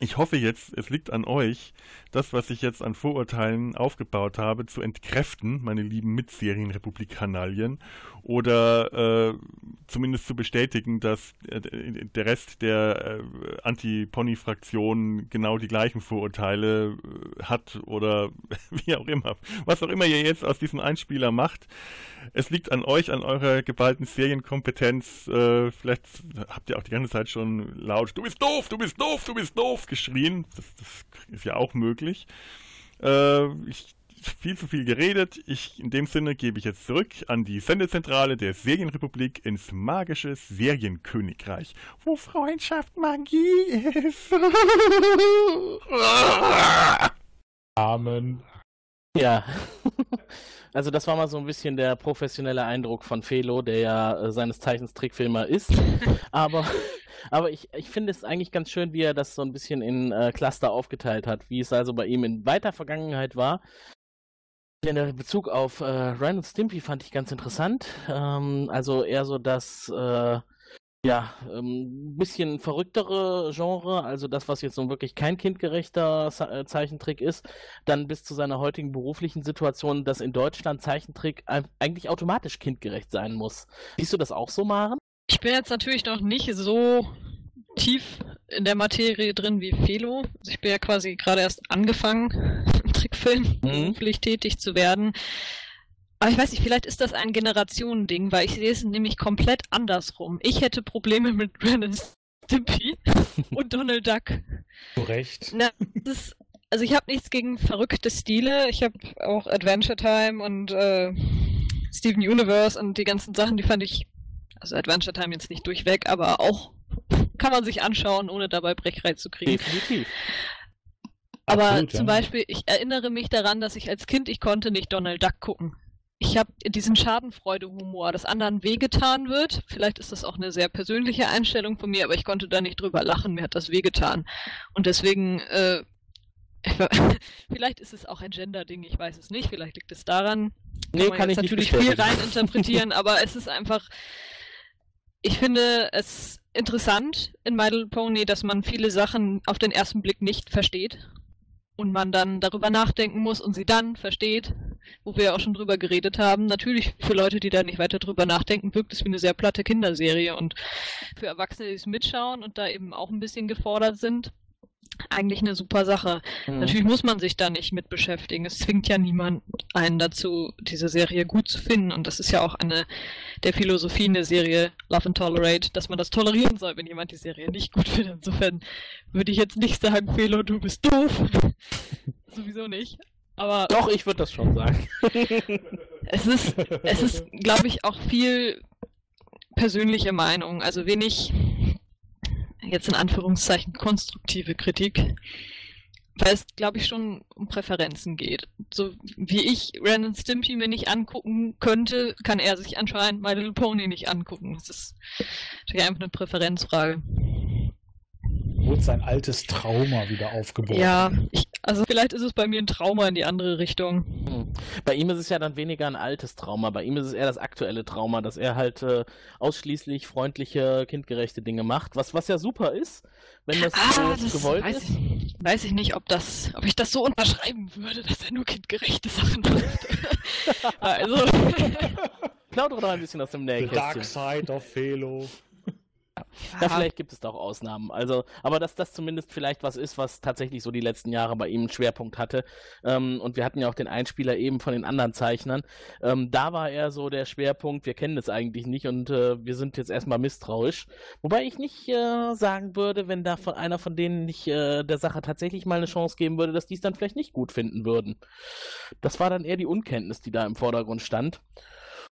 ich hoffe jetzt, es liegt an euch, das, was ich jetzt an Vorurteilen aufgebaut habe, zu entkräften, meine lieben Mitserienrepublikanalien, oder äh, zumindest zu bestätigen, dass äh, der Rest der äh, Anti-Pony-Fraktion genau die gleichen Vorurteile äh, hat oder wie auch immer. Was auch immer ihr jetzt aus diesem Einspieler macht. Es liegt an euch, an eurer geballten Serienkompetenz. Äh, vielleicht habt ihr auch die ganze Zeit schon laut, du bist doof, du bist doof, du bist doof geschrien. Das, das ist ja auch möglich. Äh, ich viel zu viel geredet. Ich, in dem Sinne gebe ich jetzt zurück an die Sendezentrale der Serienrepublik ins magische Serienkönigreich, wo Freundschaft Magie ist. Amen. Ja. Also das war mal so ein bisschen der professionelle Eindruck von Felo, der ja äh, seines Zeichens Trickfilmer ist. aber aber ich, ich finde es eigentlich ganz schön, wie er das so ein bisschen in äh, Cluster aufgeteilt hat, wie es also bei ihm in weiter Vergangenheit war. Der Bezug auf äh, Ren und Stimpy fand ich ganz interessant. Ähm, also eher so das äh, ja, ein ähm, bisschen verrücktere Genre, also das, was jetzt so wirklich kein kindgerechter äh, Zeichentrick ist, dann bis zu seiner heutigen beruflichen Situation, dass in Deutschland Zeichentrick eigentlich automatisch kindgerecht sein muss. Siehst du das auch so, Maren? Ich bin jetzt natürlich noch nicht so tief in der Materie drin wie Felo. Also ich bin ja quasi gerade erst angefangen, Trickfilm mhm. beruflich tätig zu werden. Aber ich weiß nicht, vielleicht ist das ein Generationending, weil ich sehe es nämlich komplett andersrum. Ich hätte Probleme mit Brandon Stimpy und Donald Duck. Zu Recht. Na, ist, also ich habe nichts gegen verrückte Stile. Ich habe auch Adventure Time und äh, Steven Universe und die ganzen Sachen, die fand ich, also Adventure Time jetzt nicht durchweg, aber auch kann man sich anschauen, ohne dabei Brechreiz zu kriegen. Definitiv. Aber Absolut, zum ja. Beispiel, ich erinnere mich daran, dass ich als Kind, ich konnte nicht Donald Duck gucken. Ich habe diesen Schadenfreude-Humor, dass anderen wehgetan wird. Vielleicht ist das auch eine sehr persönliche Einstellung von mir, aber ich konnte da nicht drüber lachen. Mir hat das wehgetan. Und deswegen, äh, vielleicht ist es auch ein Gender-Ding, ich weiß es nicht. Vielleicht liegt es daran. Nee, man kann ich nicht natürlich viel bestätigen. reininterpretieren, aber es ist einfach. Ich finde es interessant in My Little Pony, dass man viele Sachen auf den ersten Blick nicht versteht und man dann darüber nachdenken muss und sie dann versteht, wo wir ja auch schon drüber geredet haben. Natürlich für Leute, die da nicht weiter drüber nachdenken, wirkt es wie eine sehr platte Kinderserie und für Erwachsene, die es mitschauen und da eben auch ein bisschen gefordert sind, eigentlich eine super Sache. Mhm. Natürlich muss man sich da nicht mit beschäftigen. Es zwingt ja niemand einen dazu, diese Serie gut zu finden. Und das ist ja auch eine der Philosophien der Serie Love and Tolerate, dass man das tolerieren soll, wenn jemand die Serie nicht gut findet. Insofern würde ich jetzt nicht sagen, Felo, du bist doof. Sowieso nicht. Aber Doch, ich würde das schon sagen. es ist, es ist, glaube ich, auch viel persönliche Meinung. Also wenig, jetzt in Anführungszeichen, konstruktive Kritik. Weil es, glaube ich, schon um Präferenzen geht. So wie ich Ren Stimpy mir nicht angucken könnte, kann er sich anscheinend My Little Pony nicht angucken. Das ist natürlich einfach eine Präferenzfrage. Wurde sein altes Trauma wieder aufgebaut. Ja, ich, also vielleicht ist es bei mir ein Trauma in die andere Richtung. Hm. Bei ihm ist es ja dann weniger ein altes Trauma, bei ihm ist es eher das aktuelle Trauma, dass er halt äh, ausschließlich freundliche, kindgerechte Dinge macht, was, was ja super ist, wenn das, Ah, äh, das gewollt weiß ist. ich, weiß ich nicht, ob das, ob ich das so unterschreiben würde, dass er nur kindgerechte Sachen macht. also, Plaudere doch ein bisschen aus dem The Nähkästchen. Dark Side of Felo. Ja, vielleicht gibt es da auch Ausnahmen. Also, aber dass das zumindest vielleicht was ist, was tatsächlich so die letzten Jahre bei ihm einen Schwerpunkt hatte. Ähm, und wir hatten ja auch den Einspieler eben von den anderen Zeichnern. Ähm, da war er so der Schwerpunkt, wir kennen das eigentlich nicht und äh, wir sind jetzt erstmal misstrauisch. Wobei ich nicht äh, sagen würde, wenn da von einer von denen nicht äh, der Sache tatsächlich mal eine Chance geben würde, dass die es dann vielleicht nicht gut finden würden. Das war dann eher die Unkenntnis, die da im Vordergrund stand.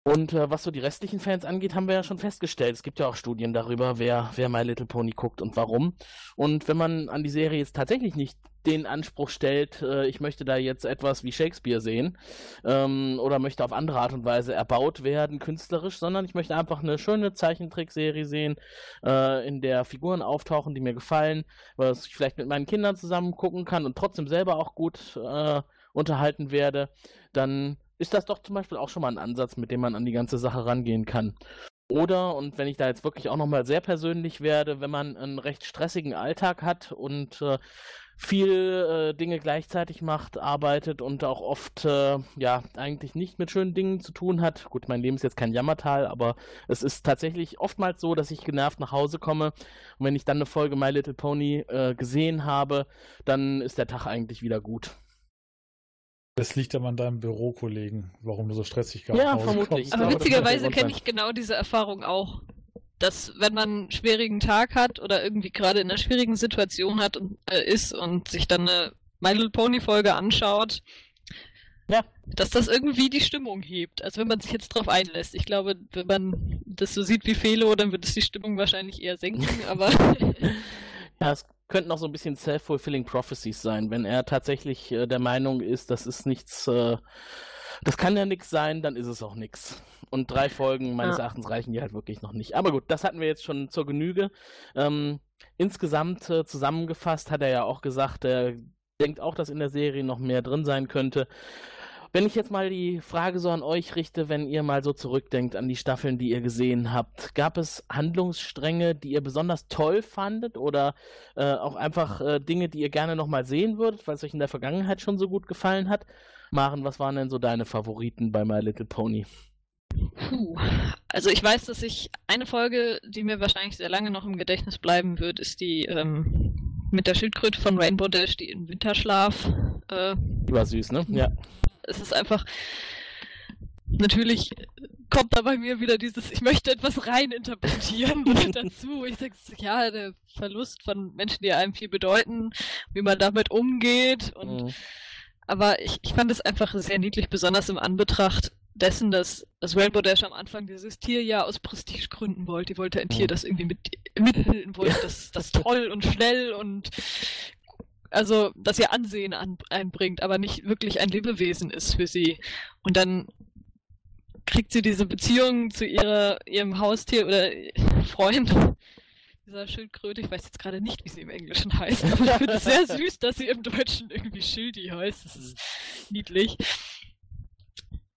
Und äh, was so die restlichen Fans angeht, haben wir ja schon festgestellt. Es gibt ja auch Studien darüber, wer, wer My Little Pony guckt und warum. Und wenn man an die Serie jetzt tatsächlich nicht den Anspruch stellt, äh, ich möchte da jetzt etwas wie Shakespeare sehen ähm, oder möchte auf andere Art und Weise erbaut werden, künstlerisch, sondern ich möchte einfach eine schöne Zeichentrickserie sehen, äh, in der Figuren auftauchen, die mir gefallen, was ich vielleicht mit meinen Kindern zusammen gucken kann und trotzdem selber auch gut äh, unterhalten werde, dann ist das doch zum Beispiel auch schon mal ein Ansatz, mit dem man an die ganze Sache rangehen kann. Oder, und wenn ich da jetzt wirklich auch nochmal sehr persönlich werde, wenn man einen recht stressigen Alltag hat und äh, viel äh, Dinge gleichzeitig macht, arbeitet und auch oft äh, ja eigentlich nicht mit schönen Dingen zu tun hat. Gut, mein Leben ist jetzt kein Jammertal, aber es ist tatsächlich oftmals so, dass ich genervt nach Hause komme und wenn ich dann eine Folge My Little Pony äh, gesehen habe, dann ist der Tag eigentlich wieder gut. Das liegt aber an deinem Bürokollegen, warum du so stressig gerade Ja, vermutlich. Aber glaube, witzigerweise kenne ich genau diese Erfahrung auch. Dass, wenn man einen schwierigen Tag hat oder irgendwie gerade in einer schwierigen Situation hat und äh, ist und sich dann eine My Little Pony Folge anschaut, ja. dass das irgendwie die Stimmung hebt. Also wenn man sich jetzt drauf einlässt. Ich glaube, wenn man das so sieht wie Felo, dann wird es die Stimmung wahrscheinlich eher senken, aber. ja, es könnten auch so ein bisschen self-fulfilling prophecies sein, wenn er tatsächlich äh, der Meinung ist, das ist nichts, äh, das kann ja nichts sein, dann ist es auch nichts. Und drei Folgen meines ja. Erachtens reichen die halt wirklich noch nicht. Aber gut, das hatten wir jetzt schon zur Genüge. Ähm, insgesamt äh, zusammengefasst hat er ja auch gesagt, er denkt auch, dass in der Serie noch mehr drin sein könnte. Wenn ich jetzt mal die Frage so an euch richte, wenn ihr mal so zurückdenkt an die Staffeln, die ihr gesehen habt, gab es Handlungsstränge, die ihr besonders toll fandet oder äh, auch einfach äh, Dinge, die ihr gerne nochmal sehen würdet, weil es euch in der Vergangenheit schon so gut gefallen hat? Maren, was waren denn so deine Favoriten bei My Little Pony? Puh. Also ich weiß, dass ich eine Folge, die mir wahrscheinlich sehr lange noch im Gedächtnis bleiben wird, ist die ähm, mit der Schildkröte von Rainbow Dash, die in Winterschlaf. Äh, War süß, ne? Ja. Es ist einfach. Natürlich kommt da bei mir wieder dieses, ich möchte etwas reininterpretieren dazu. Ich sage, ja, der Verlust von Menschen, die einem viel bedeuten, wie man damit umgeht. Und, mhm. Aber ich, ich fand es einfach sehr niedlich, besonders im Anbetracht dessen, dass, dass Rainbow Dash am Anfang dieses Tier ja aus Prestigegründen wollte. Die wollte ein Tier, mhm. das irgendwie mit, mitbilden wollte, das, das toll und schnell und also dass ihr Ansehen an, einbringt, aber nicht wirklich ein Lebewesen ist für sie. Und dann kriegt sie diese Beziehung zu ihrer, ihrem Haustier oder Freund, dieser Schildkröte. Ich weiß jetzt gerade nicht, wie sie im Englischen heißt, aber ich finde es sehr süß, dass sie im Deutschen irgendwie Schildi heißt. Das ist niedlich.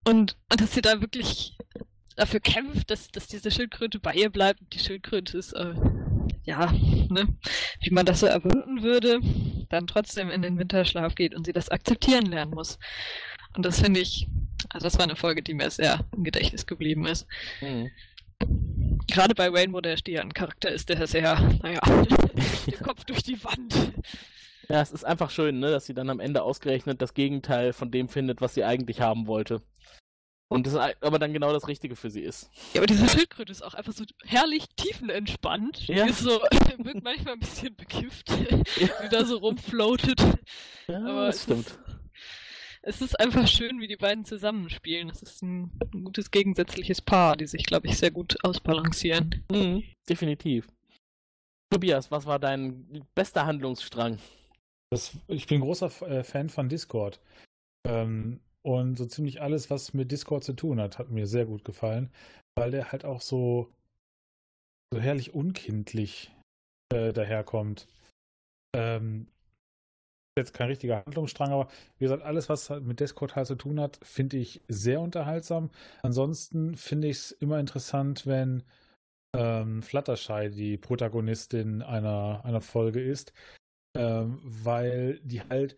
Und, und dass sie da wirklich dafür kämpft, dass, dass diese Schildkröte bei ihr bleibt. Die Schildkröte ist, äh, ja, ne, wie man das so erwarten würde, dann trotzdem in den Winterschlaf geht und sie das akzeptieren lernen muss. Und das finde ich, also das war eine Folge, die mir sehr im Gedächtnis geblieben ist. Mhm. Gerade bei Rainbow Dash, die ja ein Charakter ist, der sehr, naja, den Kopf durch die Wand. Ja, es ist einfach schön, ne, dass sie dann am Ende ausgerechnet das Gegenteil von dem findet, was sie eigentlich haben wollte. Und das aber dann genau das Richtige für sie ist. Ja, aber diese Schildkröte ist auch einfach so herrlich tiefenentspannt. Ja. Die ist so, wirkt manchmal ein bisschen bekifft, ja. wie da so rumfloatet. Ja, aber das stimmt. Ist, es ist einfach schön, wie die beiden zusammenspielen. Es ist ein, ein gutes gegensätzliches Paar, die sich, glaube ich, sehr gut ausbalancieren. Mhm, definitiv. Tobias, was war dein bester Handlungsstrang? Das, ich bin großer äh, Fan von Discord. Ähm, und so ziemlich alles, was mit Discord zu tun hat, hat mir sehr gut gefallen, weil der halt auch so, so herrlich unkindlich äh, daherkommt. Ähm, jetzt kein richtiger Handlungsstrang, aber wie gesagt, alles, was halt mit Discord halt zu tun hat, finde ich sehr unterhaltsam. Ansonsten finde ich es immer interessant, wenn ähm, Fluttershy die Protagonistin einer, einer Folge ist, ähm, weil die halt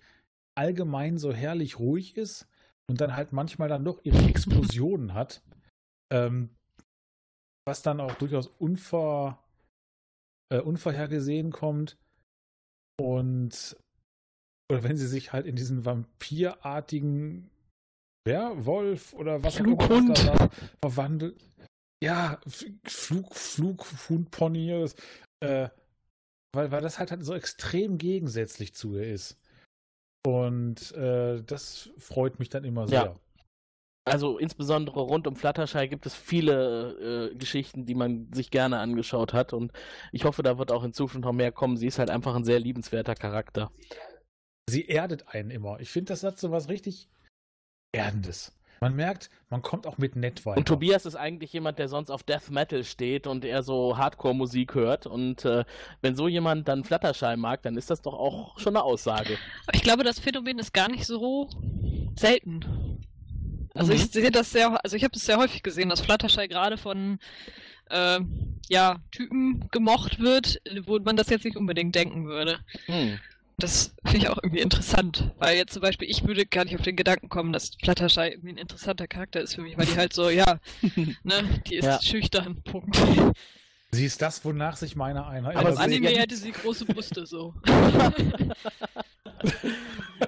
allgemein so herrlich ruhig ist, und dann halt manchmal dann doch ihre Explosionen hat, ähm, was dann auch durchaus unver, äh, unvorhergesehen kommt. Und oder wenn sie sich halt in diesen vampirartigen Werwolf oder was auch immer Flughund. da war, verwandelt. Ja, F- Flug, Flughundpony. Äh, weil, weil das halt, halt so extrem gegensätzlich zu ihr ist. Und äh, das freut mich dann immer sehr. Ja. Also insbesondere rund um Fluttershy gibt es viele äh, Geschichten, die man sich gerne angeschaut hat und ich hoffe, da wird auch in Zukunft noch mehr kommen. Sie ist halt einfach ein sehr liebenswerter Charakter. Sie erdet einen immer. Ich finde, das hat so was richtig Erdendes. Man merkt, man kommt auch mit nett weiter. Und Tobias ist eigentlich jemand, der sonst auf Death Metal steht und eher so Hardcore-Musik hört. Und äh, wenn so jemand dann Fluttershy mag, dann ist das doch auch schon eine Aussage. Ich glaube, das Phänomen ist gar nicht so selten. Also Mhm. ich sehe das sehr, also ich habe es sehr häufig gesehen, dass Fluttershy gerade von äh, ja, Typen gemocht wird, wo man das jetzt nicht unbedingt denken würde. Hm. Das finde ich auch irgendwie interessant, weil jetzt zum Beispiel ich würde gar nicht auf den Gedanken kommen, dass Fluttershy irgendwie ein interessanter Charakter ist für mich, weil die halt so, ja, ne, die ist Ja. schüchtern, Punkt. Sie ist das, wonach sich meiner einer Aber im. Anime hätte sie große Brüste so.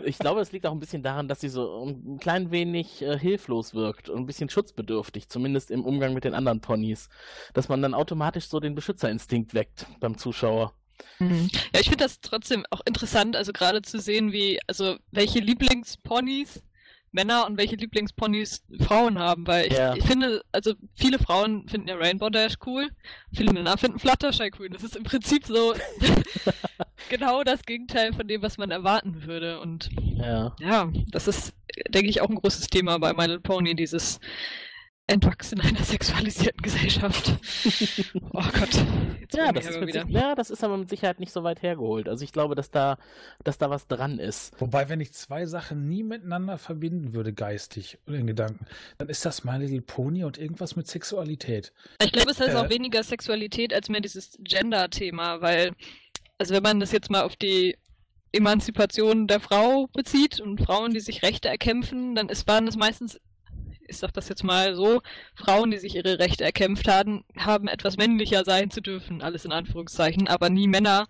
Ich glaube, es liegt auch ein bisschen daran, dass sie so ein klein wenig äh, hilflos wirkt und ein bisschen schutzbedürftig, zumindest im Umgang mit den anderen Ponys. Dass man dann automatisch so den Beschützerinstinkt weckt beim Zuschauer. Mhm. Ja, ich finde das trotzdem auch interessant, also gerade zu sehen, wie, also welche Lieblingsponys Männer und welche Lieblingsponys Frauen haben, weil ich, Ja. ich finde, also viele Frauen finden ja Rainbow Dash cool, viele Männer finden Fluttershy cool. Das ist im Prinzip so genau das Gegenteil von dem, was man erwarten würde. Und Ja. ja, das ist, denke ich, auch ein großes Thema bei My Little Pony, dieses Entwachsen einer sexualisierten Gesellschaft. oh Gott. Ja das, ich ist aber mit ja, das ist aber mit Sicherheit nicht so weit hergeholt. Also ich glaube, dass da, dass da was dran ist. Wobei, wenn ich zwei Sachen nie miteinander verbinden würde, geistig oder in Gedanken, dann ist das My Little Pony und irgendwas mit Sexualität. Ich glaube, es ist Äh, auch weniger Sexualität als mehr dieses Gender-Thema, weil, also wenn man das jetzt mal auf die Emanzipation der Frau bezieht und Frauen, die sich Rechte erkämpfen, dann ist, waren es meistens, ich sag das jetzt mal so, Frauen, die sich ihre Rechte erkämpft haben, haben etwas männlicher sein zu dürfen, alles in Anführungszeichen, aber nie Männer,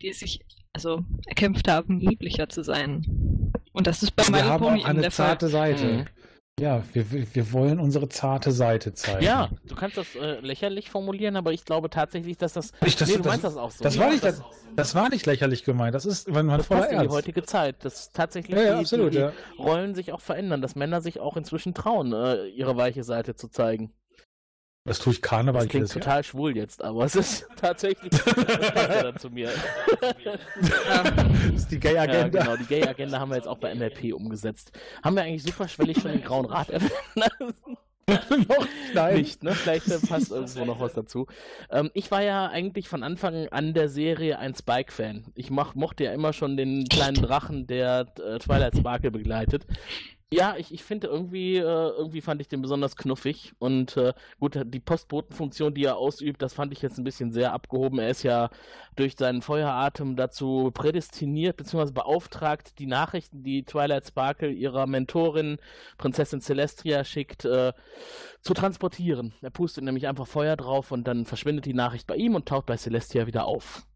die es sich also erkämpft haben, lieblicher zu sein. Und das ist bei haben Pony eine der zarte Fall. Seite. Mhm. Ja, wir, wir wollen unsere zarte Seite zeigen. Ja, du kannst das äh, lächerlich formulieren, aber ich glaube tatsächlich, dass das. Ich, das, nee, du das, meinst das auch so. Das Ja, war nicht, das, das, das war nicht lächerlich gemeint. Das ist, wenn man das voller in die Ernst. heutige Zeit, dass tatsächlich Ja, ja, die, absolut, die ja. Rollen sich auch verändern, dass Männer sich auch inzwischen trauen, äh, ihre weiche Seite zu zeigen. Das tue ich Karneval Das klingt Jahr. total schwul jetzt, aber es ist tatsächlich, das passt ja dann zu mir. Das ist die Gay-Agenda. Ja, genau, die Gay-Agenda haben wir jetzt auch bei MLP umgesetzt. Haben wir eigentlich superschwellig schon den Grauen Rat erwähnt? noch nein. Nicht, ne? Vielleicht passt irgendwo noch was dazu. Ähm, ich war ja eigentlich von Anfang an der Serie ein Spike-Fan. Ich mach, mochte ja immer schon den kleinen Drachen, der äh, Twilight Sparkle begleitet. Ja, ich, ich finde irgendwie, äh, irgendwie fand ich den besonders knuffig. Und äh, gut, die Postbotenfunktion, die er ausübt, das fand ich jetzt ein bisschen sehr abgehoben. Er ist ja durch seinen Feueratem dazu prädestiniert bzw. beauftragt, die Nachrichten, die Twilight Sparkle ihrer Mentorin Prinzessin Celestia schickt, äh, zu transportieren. Er pustet nämlich einfach Feuer drauf und dann verschwindet die Nachricht bei ihm und taucht bei Celestia wieder auf.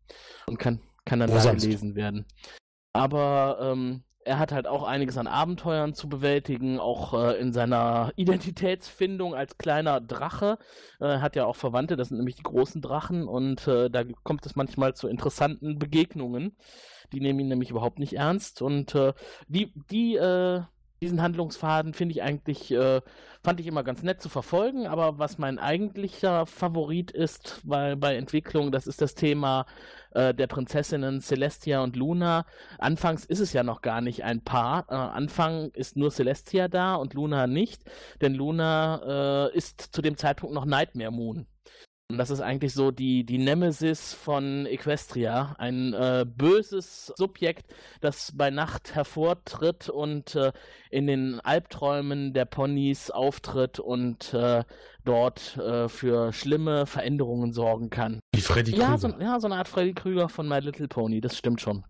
Und kann, kann dann Wo da gelesen werden. Aber ähm, er hat halt auch einiges an Abenteuern zu bewältigen, auch äh, in seiner Identitätsfindung als kleiner Drache. Äh, hat ja auch Verwandte, das sind nämlich die großen Drachen und äh, da kommt es manchmal zu interessanten Begegnungen. Die nehmen ihn nämlich überhaupt nicht ernst und äh, die, die, äh, diesen Handlungsfaden finde ich eigentlich, äh, fand ich immer ganz nett zu verfolgen, aber was mein eigentlicher Favorit ist, weil bei Entwicklung, das ist das Thema äh, der Prinzessinnen Celestia und Luna. Anfangs ist es ja noch gar nicht ein Paar. Äh, Anfang ist nur Celestia da und Luna nicht, denn Luna äh, ist zu dem Zeitpunkt noch Nightmare Moon. Und das ist eigentlich so die, die Nemesis von Equestria. Ein äh, böses Subjekt, das bei Nacht hervortritt und äh, in den Albträumen der Ponys auftritt und äh, dort äh, für schlimme Veränderungen sorgen kann. Wie Freddy Ja, Krüger. so, ja, so eine Art Freddy Krüger von My Little Pony, das stimmt schon.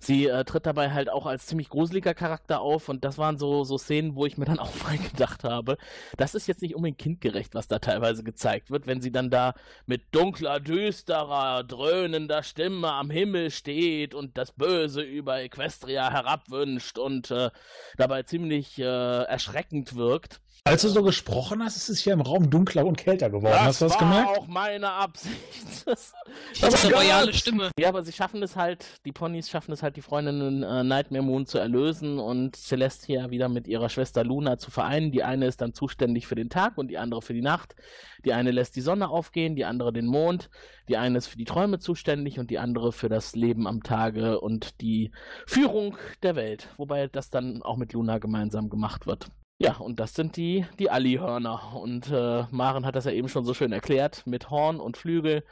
Sie äh, tritt dabei halt auch als ziemlich gruseliger Charakter auf und das waren so, so Szenen, wo ich mir dann auch mal gedacht habe, das ist jetzt nicht unbedingt kindgerecht, was da teilweise gezeigt wird, wenn sie dann da mit dunkler, düsterer, dröhnender Stimme am Himmel steht und das Böse über Equestria herabwünscht und äh, dabei ziemlich äh, erschreckend wirkt. Als du so gesprochen hast, ist es hier im Raum dunkler und kälter geworden. Das hast du das war gemerkt? auch meine Absicht. Das, Das ist eine royale Stimme. Ja, aber sie schaffen es halt, die Ponys schaffen es halt, die Freundinnen äh, Nightmare Moon zu erlösen und Celestia wieder mit ihrer Schwester Luna zu vereinen. Die eine ist dann zuständig für den Tag und die andere für die Nacht. Die eine lässt die Sonne aufgehen, die andere den Mond. Die eine ist für die Träume zuständig und die andere für das Leben am Tage und die Führung der Welt. Wobei das dann auch mit Luna gemeinsam gemacht wird. Ja, und das sind die, die Alli-Hörner. Und äh, Maren hat das ja eben schon so schön erklärt mit Horn und Flügel.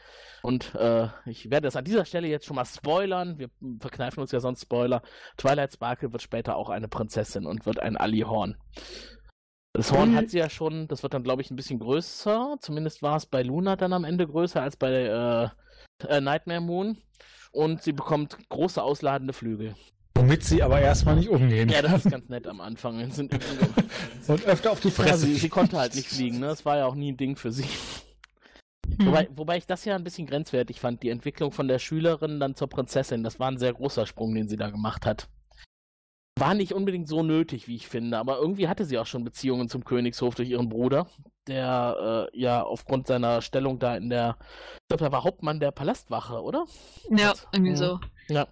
Und äh, ich werde das an dieser Stelle jetzt schon mal spoilern. Wir verkneifen uns ja sonst Spoiler. Twilight Sparkle wird später auch eine Prinzessin und wird ein Alli-Horn. Das Horn hat sie ja schon, das wird dann, glaube ich, ein bisschen größer. Zumindest war es bei Luna dann am Ende größer als bei äh, äh, Nightmare Moon. Und sie bekommt große ausladende Flügel. Womit sie aber erstmal nicht umgehen Ja, das ist ganz nett am Anfang. Und öfter auf die Fresse. sie, sie konnte halt nicht fliegen, ne? Das war ja auch nie ein Ding für sie. Wobei, wobei ich das ja ein bisschen grenzwertig fand, die Entwicklung von der Schülerin dann zur Prinzessin. Das war ein sehr großer Sprung, den sie da gemacht hat. War nicht unbedingt so nötig, wie ich finde, aber irgendwie hatte sie auch schon Beziehungen zum Königshof durch ihren Bruder, der äh, ja aufgrund seiner Stellung da in der, ich glaube, er war Hauptmann der Palastwache, oder? Ja, irgendwie so. Ja.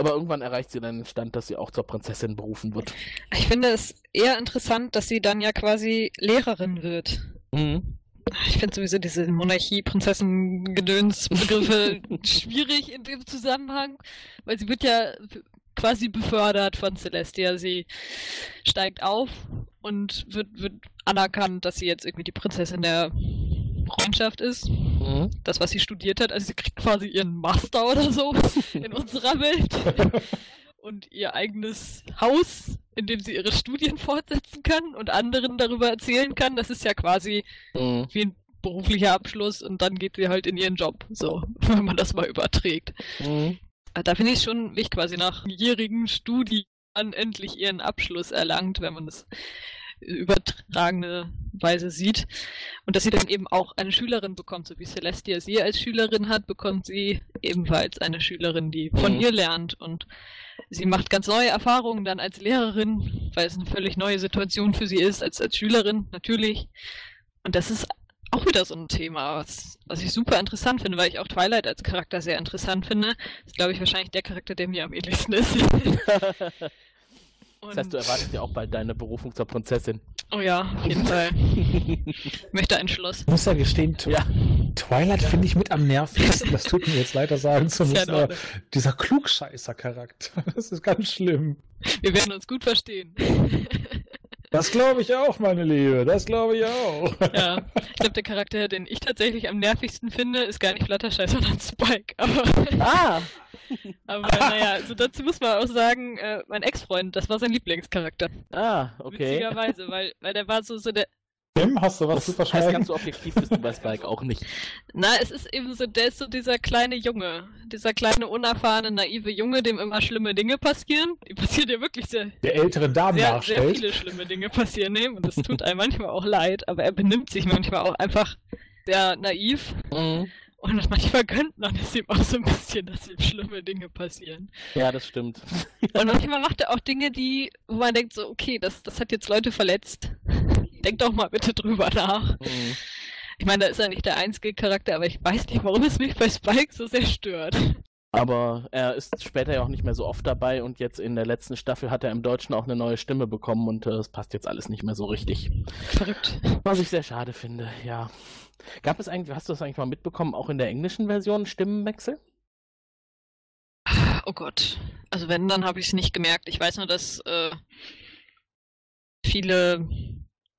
Aber irgendwann erreicht sie dann den Stand, dass sie auch zur Prinzessin berufen wird. Ich finde es eher interessant, dass sie dann ja quasi Lehrerin wird. Mhm. Ich finde sowieso diese Monarchie-Prinzessin-Gedöns-Begriffe schwierig in dem Zusammenhang, weil sie wird ja quasi befördert von Celestia. Sie steigt auf und wird, wird anerkannt, dass sie jetzt irgendwie die Prinzessin der Freundschaft ist. Mhm. Das, was sie studiert hat. Also sie kriegt quasi ihren Master oder so in unserer Welt. und ihr eigenes Haus, in dem sie ihre Studien fortsetzen kann und anderen darüber erzählen kann. Das ist ja quasi Mhm. wie ein beruflicher Abschluss und dann geht sie halt in ihren Job, so, wenn man das mal überträgt. Mhm. Äh, Da finde ich schon wichtig, quasi nach jährigen Studien endlich ihren Abschluss erlangt, wenn man das übertragene Weise sieht. Und dass sie dann eben auch eine Schülerin bekommt, so wie Celestia sie als Schülerin hat, bekommt sie ebenfalls eine Schülerin, die von Mhm. ihr lernt. Und sie macht ganz neue Erfahrungen dann als Lehrerin, weil es eine völlig neue Situation für sie ist, als, als Schülerin natürlich. Und das ist auch wieder so ein Thema, was, was ich super interessant finde, weil ich auch Twilight als Charakter sehr interessant finde. Das ist, glaube ich, wahrscheinlich der Charakter, der mir am ähnlichsten ist. Das heißt, du erwartest ja auch bald deine Berufung zur Prinzessin. Oh ja, auf jeden Fall. Ich möchte ein Schloss. Muss ja gestehen, Tw Twilight finde ich mit am nervigsten. Das tut mir jetzt leider sagen zu ja müssen. Ordnung. dieser Klugscheißer-Charakter, das ist ganz schlimm. Wir werden uns gut verstehen. Das glaube ich auch, meine Liebe. Das glaube ich auch. Ja, ich glaube, der Charakter, den ich tatsächlich am nervigsten finde, ist gar nicht Fluttershy, sondern Spike. Aber, ah! aber naja, also dazu muss man auch sagen, äh, mein Ex-Freund, das war sein Lieblingscharakter. Ah, okay. Witzigerweise, weil, weil der war so, so der. Tim, hast du was zu Das heißt, verschweigen? ganz so objektiv bist du bei Spike auch nicht. Na, es ist eben so, der ist so dieser kleine Junge. Dieser kleine, unerfahrene, naive Junge, dem immer schlimme Dinge passieren. Die passieren ja wirklich sehr, Der älteren Damen sehr, sehr nachstellt. viele schlimme Dinge passieren ihm und das tut einem manchmal auch leid, aber er benimmt sich manchmal auch einfach sehr naiv Mhm. und manchmal gönnt man es ihm auch so ein bisschen, dass ihm schlimme Dinge passieren. Ja, das stimmt. Und manchmal macht er auch Dinge, die, wo man denkt so, okay, das, das hat jetzt Leute verletzt. Denkt doch mal bitte drüber nach. Mhm. Ich meine, da ist er nicht der einzige Charakter, aber ich weiß nicht, warum es mich bei Spike so sehr stört. Aber er ist später ja auch nicht mehr so oft dabei und jetzt in der letzten Staffel hat er im Deutschen auch eine neue Stimme bekommen und äh, es passt jetzt alles nicht mehr so richtig. Verrückt. Was ich sehr schade finde, ja. Gab es eigentlich, hast du das eigentlich mal mitbekommen, auch in der englischen Version Stimmenwechsel? Oh Gott. Also wenn, dann habe ich es nicht gemerkt. Ich weiß nur, dass äh, viele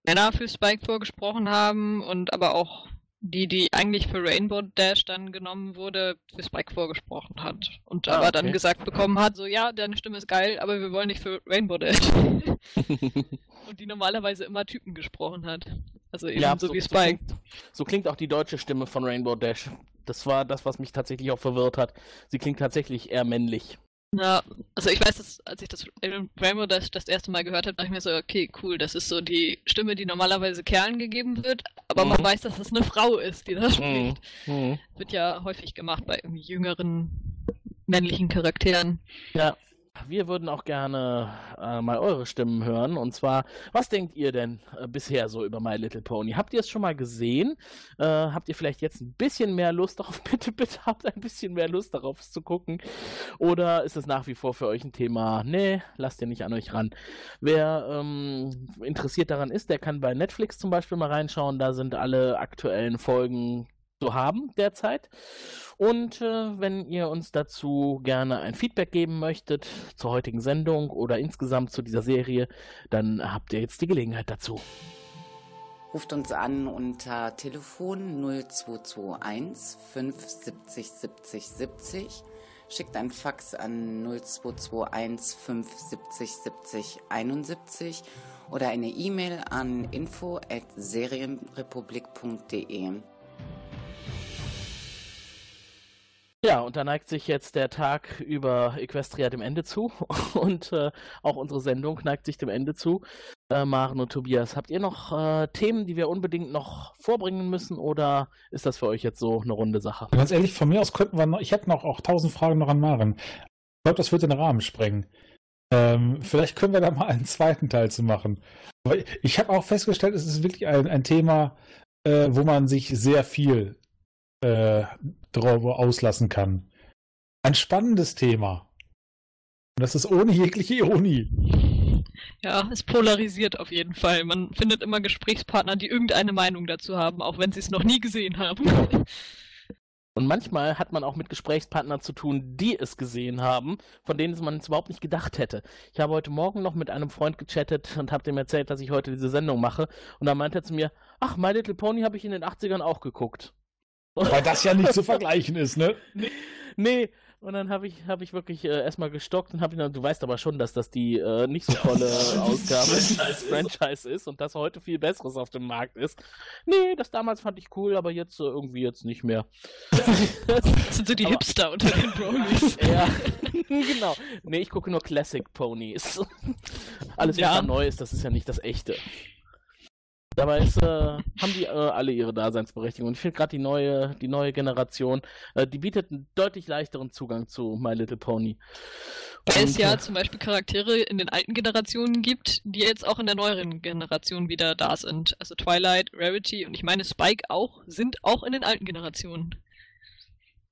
Männer für Spike vorgesprochen haben und aber auch die, die eigentlich für Rainbow Dash dann genommen wurde, für Spike vorgesprochen hat. Und Ah, aber dann okay. gesagt bekommen hat, so ja, deine Stimme ist geil, aber wir wollen nicht für Rainbow Dash. und die normalerweise immer Typen gesprochen hat. Also eben so, wie so Spike. klingt, so klingt auch die deutsche Stimme von Rainbow Dash. Das war das, was mich tatsächlich auch verwirrt hat. Sie klingt tatsächlich eher männlich. Ja, also ich weiß, dass, als ich das Rainbow das, das erste Mal gehört habe, dachte ich mir so, okay, cool, das ist so die Stimme, die normalerweise Kerlen gegeben wird, aber man Mhm. weiß, dass es eine Frau ist, die das Mhm. spricht. Mhm. Wird ja häufig gemacht bei irgendwie jüngeren männlichen Charakteren. Ja, wir würden auch gerne äh, mal eure Stimmen hören. Und zwar, was denkt ihr denn äh, bisher so über My Little Pony? Habt ihr es schon mal gesehen? Äh, habt ihr vielleicht jetzt ein bisschen mehr Lust darauf? Bitte, bitte habt ein bisschen mehr Lust darauf, es zu gucken. Oder ist es nach wie vor für euch ein Thema? Nee, lasst ihr nicht an euch ran. Wer ähm, interessiert daran ist, der kann bei Netflix zum Beispiel mal reinschauen. Da sind alle aktuellen Folgen zu haben derzeit. Und äh, wenn ihr uns dazu gerne ein Feedback geben möchtet zur heutigen Sendung oder insgesamt zu dieser Serie, dann habt ihr jetzt die Gelegenheit dazu. Ruft uns an unter Telefon 0221 570 70 70. Schickt ein Fax an 0221 570 70 71 oder eine E-Mail an info at serienrepublik.de. Ja, und da neigt sich jetzt der Tag über Equestria dem Ende zu und äh, auch unsere Sendung neigt sich dem Ende zu. Äh, Maren und Tobias, habt ihr noch äh, Themen, die wir unbedingt noch vorbringen müssen oder ist das für euch jetzt so eine runde Sache? Ganz ehrlich, von mir aus könnten wir noch, ich hätte noch auch tausend Fragen noch an Maren. Ich glaube, das wird den Rahmen sprengen. Ähm, vielleicht können wir da mal einen zweiten Teil zu machen. Aber ich habe auch festgestellt, es ist wirklich ein, ein Thema, äh, wo man sich sehr viel äh, darüber auslassen kann. Ein spannendes Thema. Und das ist ohne jegliche Ironie. Ja, es polarisiert auf jeden Fall. Man findet immer Gesprächspartner, die irgendeine Meinung dazu haben, auch wenn sie es noch nie gesehen haben. Und manchmal hat man auch mit Gesprächspartnern zu tun, die es gesehen haben, von denen man es überhaupt nicht gedacht hätte. Ich habe heute Morgen noch mit einem Freund gechattet und habe dem erzählt, dass ich heute diese Sendung mache. Und da meinte er zu mir, ach, My Little Pony habe ich in den 80ern auch geguckt. Weil das ja nicht zu vergleichen ist, ne? Nee, nee. Und dann habe ich, hab ich wirklich äh, erstmal gestockt und habe ihn, du weißt aber schon, dass das die äh, nicht so tolle Ausgabe des Franchise ist und dass heute viel Besseres auf dem Markt ist. Nee, das damals fand ich cool, aber jetzt äh, irgendwie jetzt nicht mehr. Das sind so die Hipster unter den Bronies. Ja, genau. Nee, ich gucke nur Classic Ponies. Alles, was Ja. da neu ist, das ist ja nicht das echte. Dabei ist, äh, haben die äh, alle ihre Daseinsberechtigung. Und ich finde gerade die neue, die neue Generation, äh, die bietet einen deutlich leichteren Zugang zu My Little Pony. Weil es ja äh, zum Beispiel Charaktere in den alten Generationen gibt, die jetzt auch in der neueren Generation wieder da sind. Also Twilight, Rarity und ich meine Spike auch, sind auch in den alten Generationen.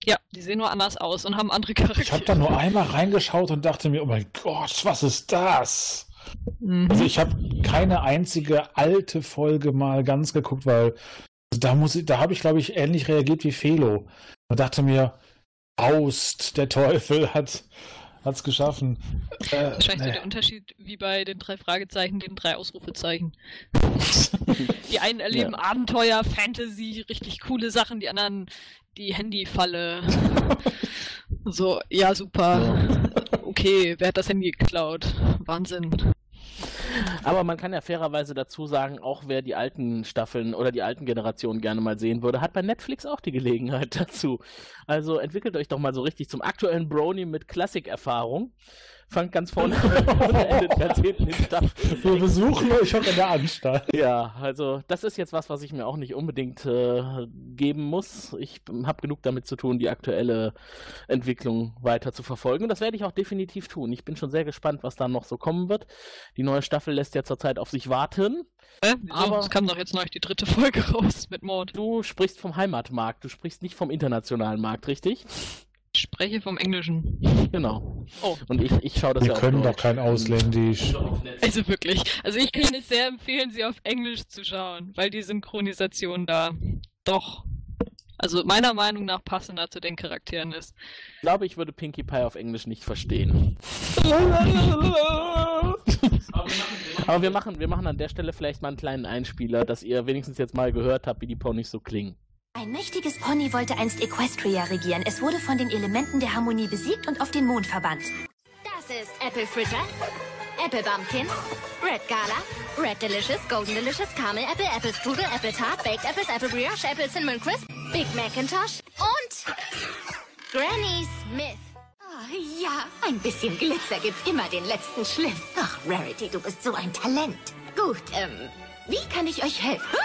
Ja, die sehen nur anders aus und haben andere Charaktere. Ich habe da nur einmal reingeschaut und dachte mir, oh mein Gott, was ist das? Also ich habe keine einzige alte Folge mal ganz geguckt, weil da muss ich, da habe ich, glaube ich, ähnlich reagiert wie Felo. Und dachte mir, Faust, der Teufel hat hat's geschaffen. Äh, Wahrscheinlich so nee. der Unterschied wie bei den drei Fragezeichen, den drei Ausrufezeichen. die einen erleben Abenteuer, Fantasy, richtig coole Sachen, die anderen die Handyfalle. so, ja, super. Okay, wer hat das Handy geklaut? Wahnsinn. Aber man kann ja fairerweise dazu sagen, auch wer die alten Staffeln oder die alten Generationen gerne mal sehen würde, hat bei Netflix auch die Gelegenheit dazu. Also entwickelt euch doch mal so richtig zum aktuellen Brony mit Klassikerfahrung. Fangt ganz vorne an und endet ganz hinten in Staffel. Wir besuchen euch auch in der Anstalt. Ja, also das ist jetzt was, was ich mir auch nicht unbedingt äh, geben muss. Ich habe genug damit zu tun, die aktuelle Entwicklung weiter zu verfolgen. Und das werde ich auch definitiv tun. Ich bin schon sehr gespannt, was da noch so kommen wird. Die neue Staffel lässt ja zurzeit auf sich warten. Äh? Aber- es kam doch jetzt neu die dritte Folge raus mit Mord. Du sprichst vom Heimatmarkt, du sprichst nicht vom internationalen Markt, richtig? Ich spreche vom Englischen. Genau. Oh. Und ich, ich schaue das Wir ja können doch kein Ausländisch. Also wirklich. Also ich kann es sehr empfehlen, sie auf Englisch zu schauen, weil die Synchronisation da doch, also meiner Meinung nach passender zu den Charakteren ist. Ich glaube, ich würde Pinkie Pie auf Englisch nicht verstehen. Aber wir machen, wir machen an der Stelle vielleicht mal einen kleinen Einspieler, dass ihr wenigstens jetzt mal gehört habt, wie die Ponys so klingen. Ein mächtiges Pony wollte einst Equestria regieren. Es wurde von den Elementen der Harmonie besiegt und auf den Mond verbannt. Das ist Apple Fritter, Apple Bumpkin, Red Gala, Red Delicious, Golden Delicious, Caramel Apple, Apple Strudel, Apple Tart, Baked Apples, Apple Brioche, Apple Cinnamon Crisp, Big Macintosh und Granny Smith. Oh, ja, ein bisschen Glitzer gibt immer den letzten Schliff. Ach, Rarity, du bist so ein Talent. Gut, ähm, wie kann ich euch helfen?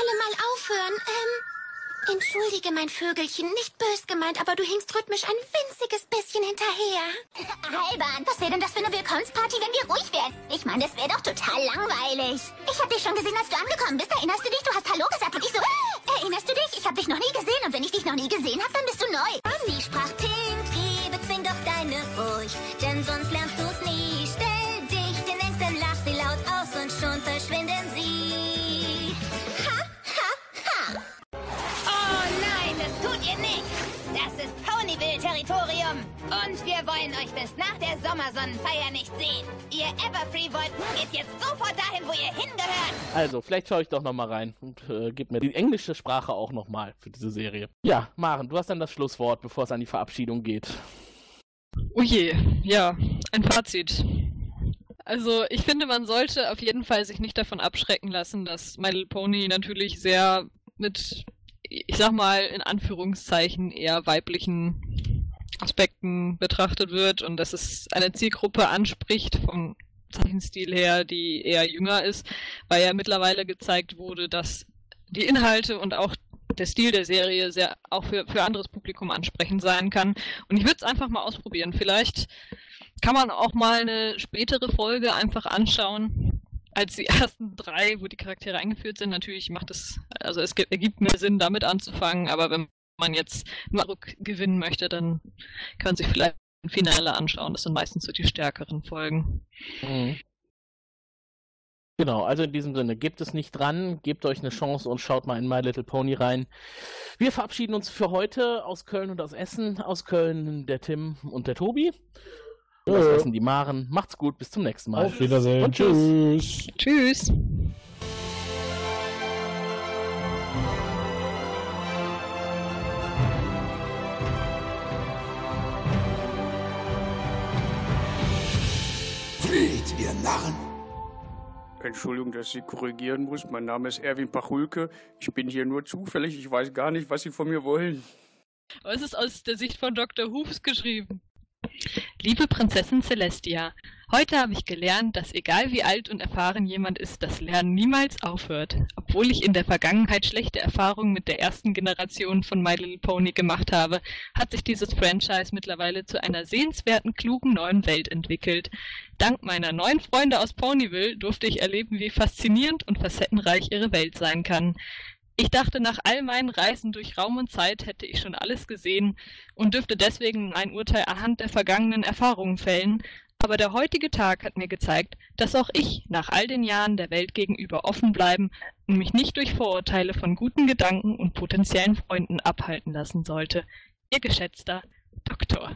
Alle mal aufhören. Ähm, entschuldige mein Vögelchen, nicht bös gemeint, aber du hingst rhythmisch ein winziges bisschen hinterher. Alban, was wäre denn das für eine Willkommensparty, wenn wir ruhig wären? Ich meine, das wäre doch total langweilig. Ich habe dich schon gesehen, als du angekommen bist. Erinnerst du dich? Du hast Hallo gesagt und ich so, äh, erinnerst du dich? Ich habe dich noch nie gesehen und wenn ich dich noch nie gesehen habe, dann bist du neu. Sie sprach Pinky, Und wir wollen euch bis nach der Sommersonnenfeier nicht sehen. Ihr Everfree-Wolken geht jetzt sofort dahin, wo ihr hingehört. Also, vielleicht schaue ich doch nochmal rein und äh, gib mir die englische Sprache auch nochmal für diese Serie. Ja, Maren, du hast dann das Schlusswort, bevor es an die Verabschiedung geht. Oh je, ja, ein Fazit. Also ich finde, man sollte auf jeden Fall sich nicht davon abschrecken lassen, dass My Little Pony natürlich sehr mit, ich sag mal, in Anführungszeichen eher weiblichen Aspekten betrachtet wird und dass es eine Zielgruppe anspricht vom Zeichenstil her, die eher jünger ist, weil ja mittlerweile gezeigt wurde, dass die Inhalte und auch der Stil der Serie sehr auch für, für anderes Publikum ansprechend sein kann. Und ich würde es einfach mal ausprobieren. Vielleicht kann man auch mal eine spätere Folge einfach anschauen als die ersten drei, wo die Charaktere eingeführt sind. Natürlich macht es, also es gibt, ergibt mehr Sinn, damit anzufangen, aber wenn man jetzt nur Druck gewinnen möchte, dann kann man sich vielleicht ein Finale anschauen. Das sind meistens so die stärkeren Folgen. Mhm. Genau, also in diesem Sinne, gebt es nicht dran, gebt euch eine Chance und schaut mal in My Little Pony rein. Wir verabschieden uns für heute aus Köln und aus Essen. Aus Köln der Tim und der Tobi. Und aus. Essen die Maren. Macht's gut, bis zum nächsten Mal. Auf Wiedersehen. Und tschüss. Tschüss. Tschüss. Narren! Entschuldigung, dass ich Sie korrigieren muss. Mein Name ist Erwin Pachulke. Ich bin hier nur zufällig. Ich weiß gar nicht, was Sie von mir wollen. Aber es ist aus der Sicht von Dr. Hoops geschrieben. Liebe Prinzessin Celestia, heute habe ich gelernt, dass egal wie alt und erfahren jemand ist, das Lernen niemals aufhört. Obwohl ich in der Vergangenheit schlechte Erfahrungen mit der ersten Generation von My Little Pony gemacht habe, hat sich dieses Franchise mittlerweile zu einer sehenswerten, klugen neuen Welt entwickelt. Dank meiner neuen Freunde aus Ponyville durfte ich erleben, wie faszinierend und facettenreich ihre Welt sein kann. Ich dachte, nach all meinen Reisen durch Raum und Zeit hätte ich schon alles gesehen und dürfte deswegen mein Urteil anhand der vergangenen Erfahrungen fällen, aber der heutige Tag hat mir gezeigt, dass auch ich nach all den Jahren der Welt gegenüber offen bleiben und mich nicht durch Vorurteile von guten Gedanken und potenziellen Freunden abhalten lassen sollte. Ihr geschätzter Doktor.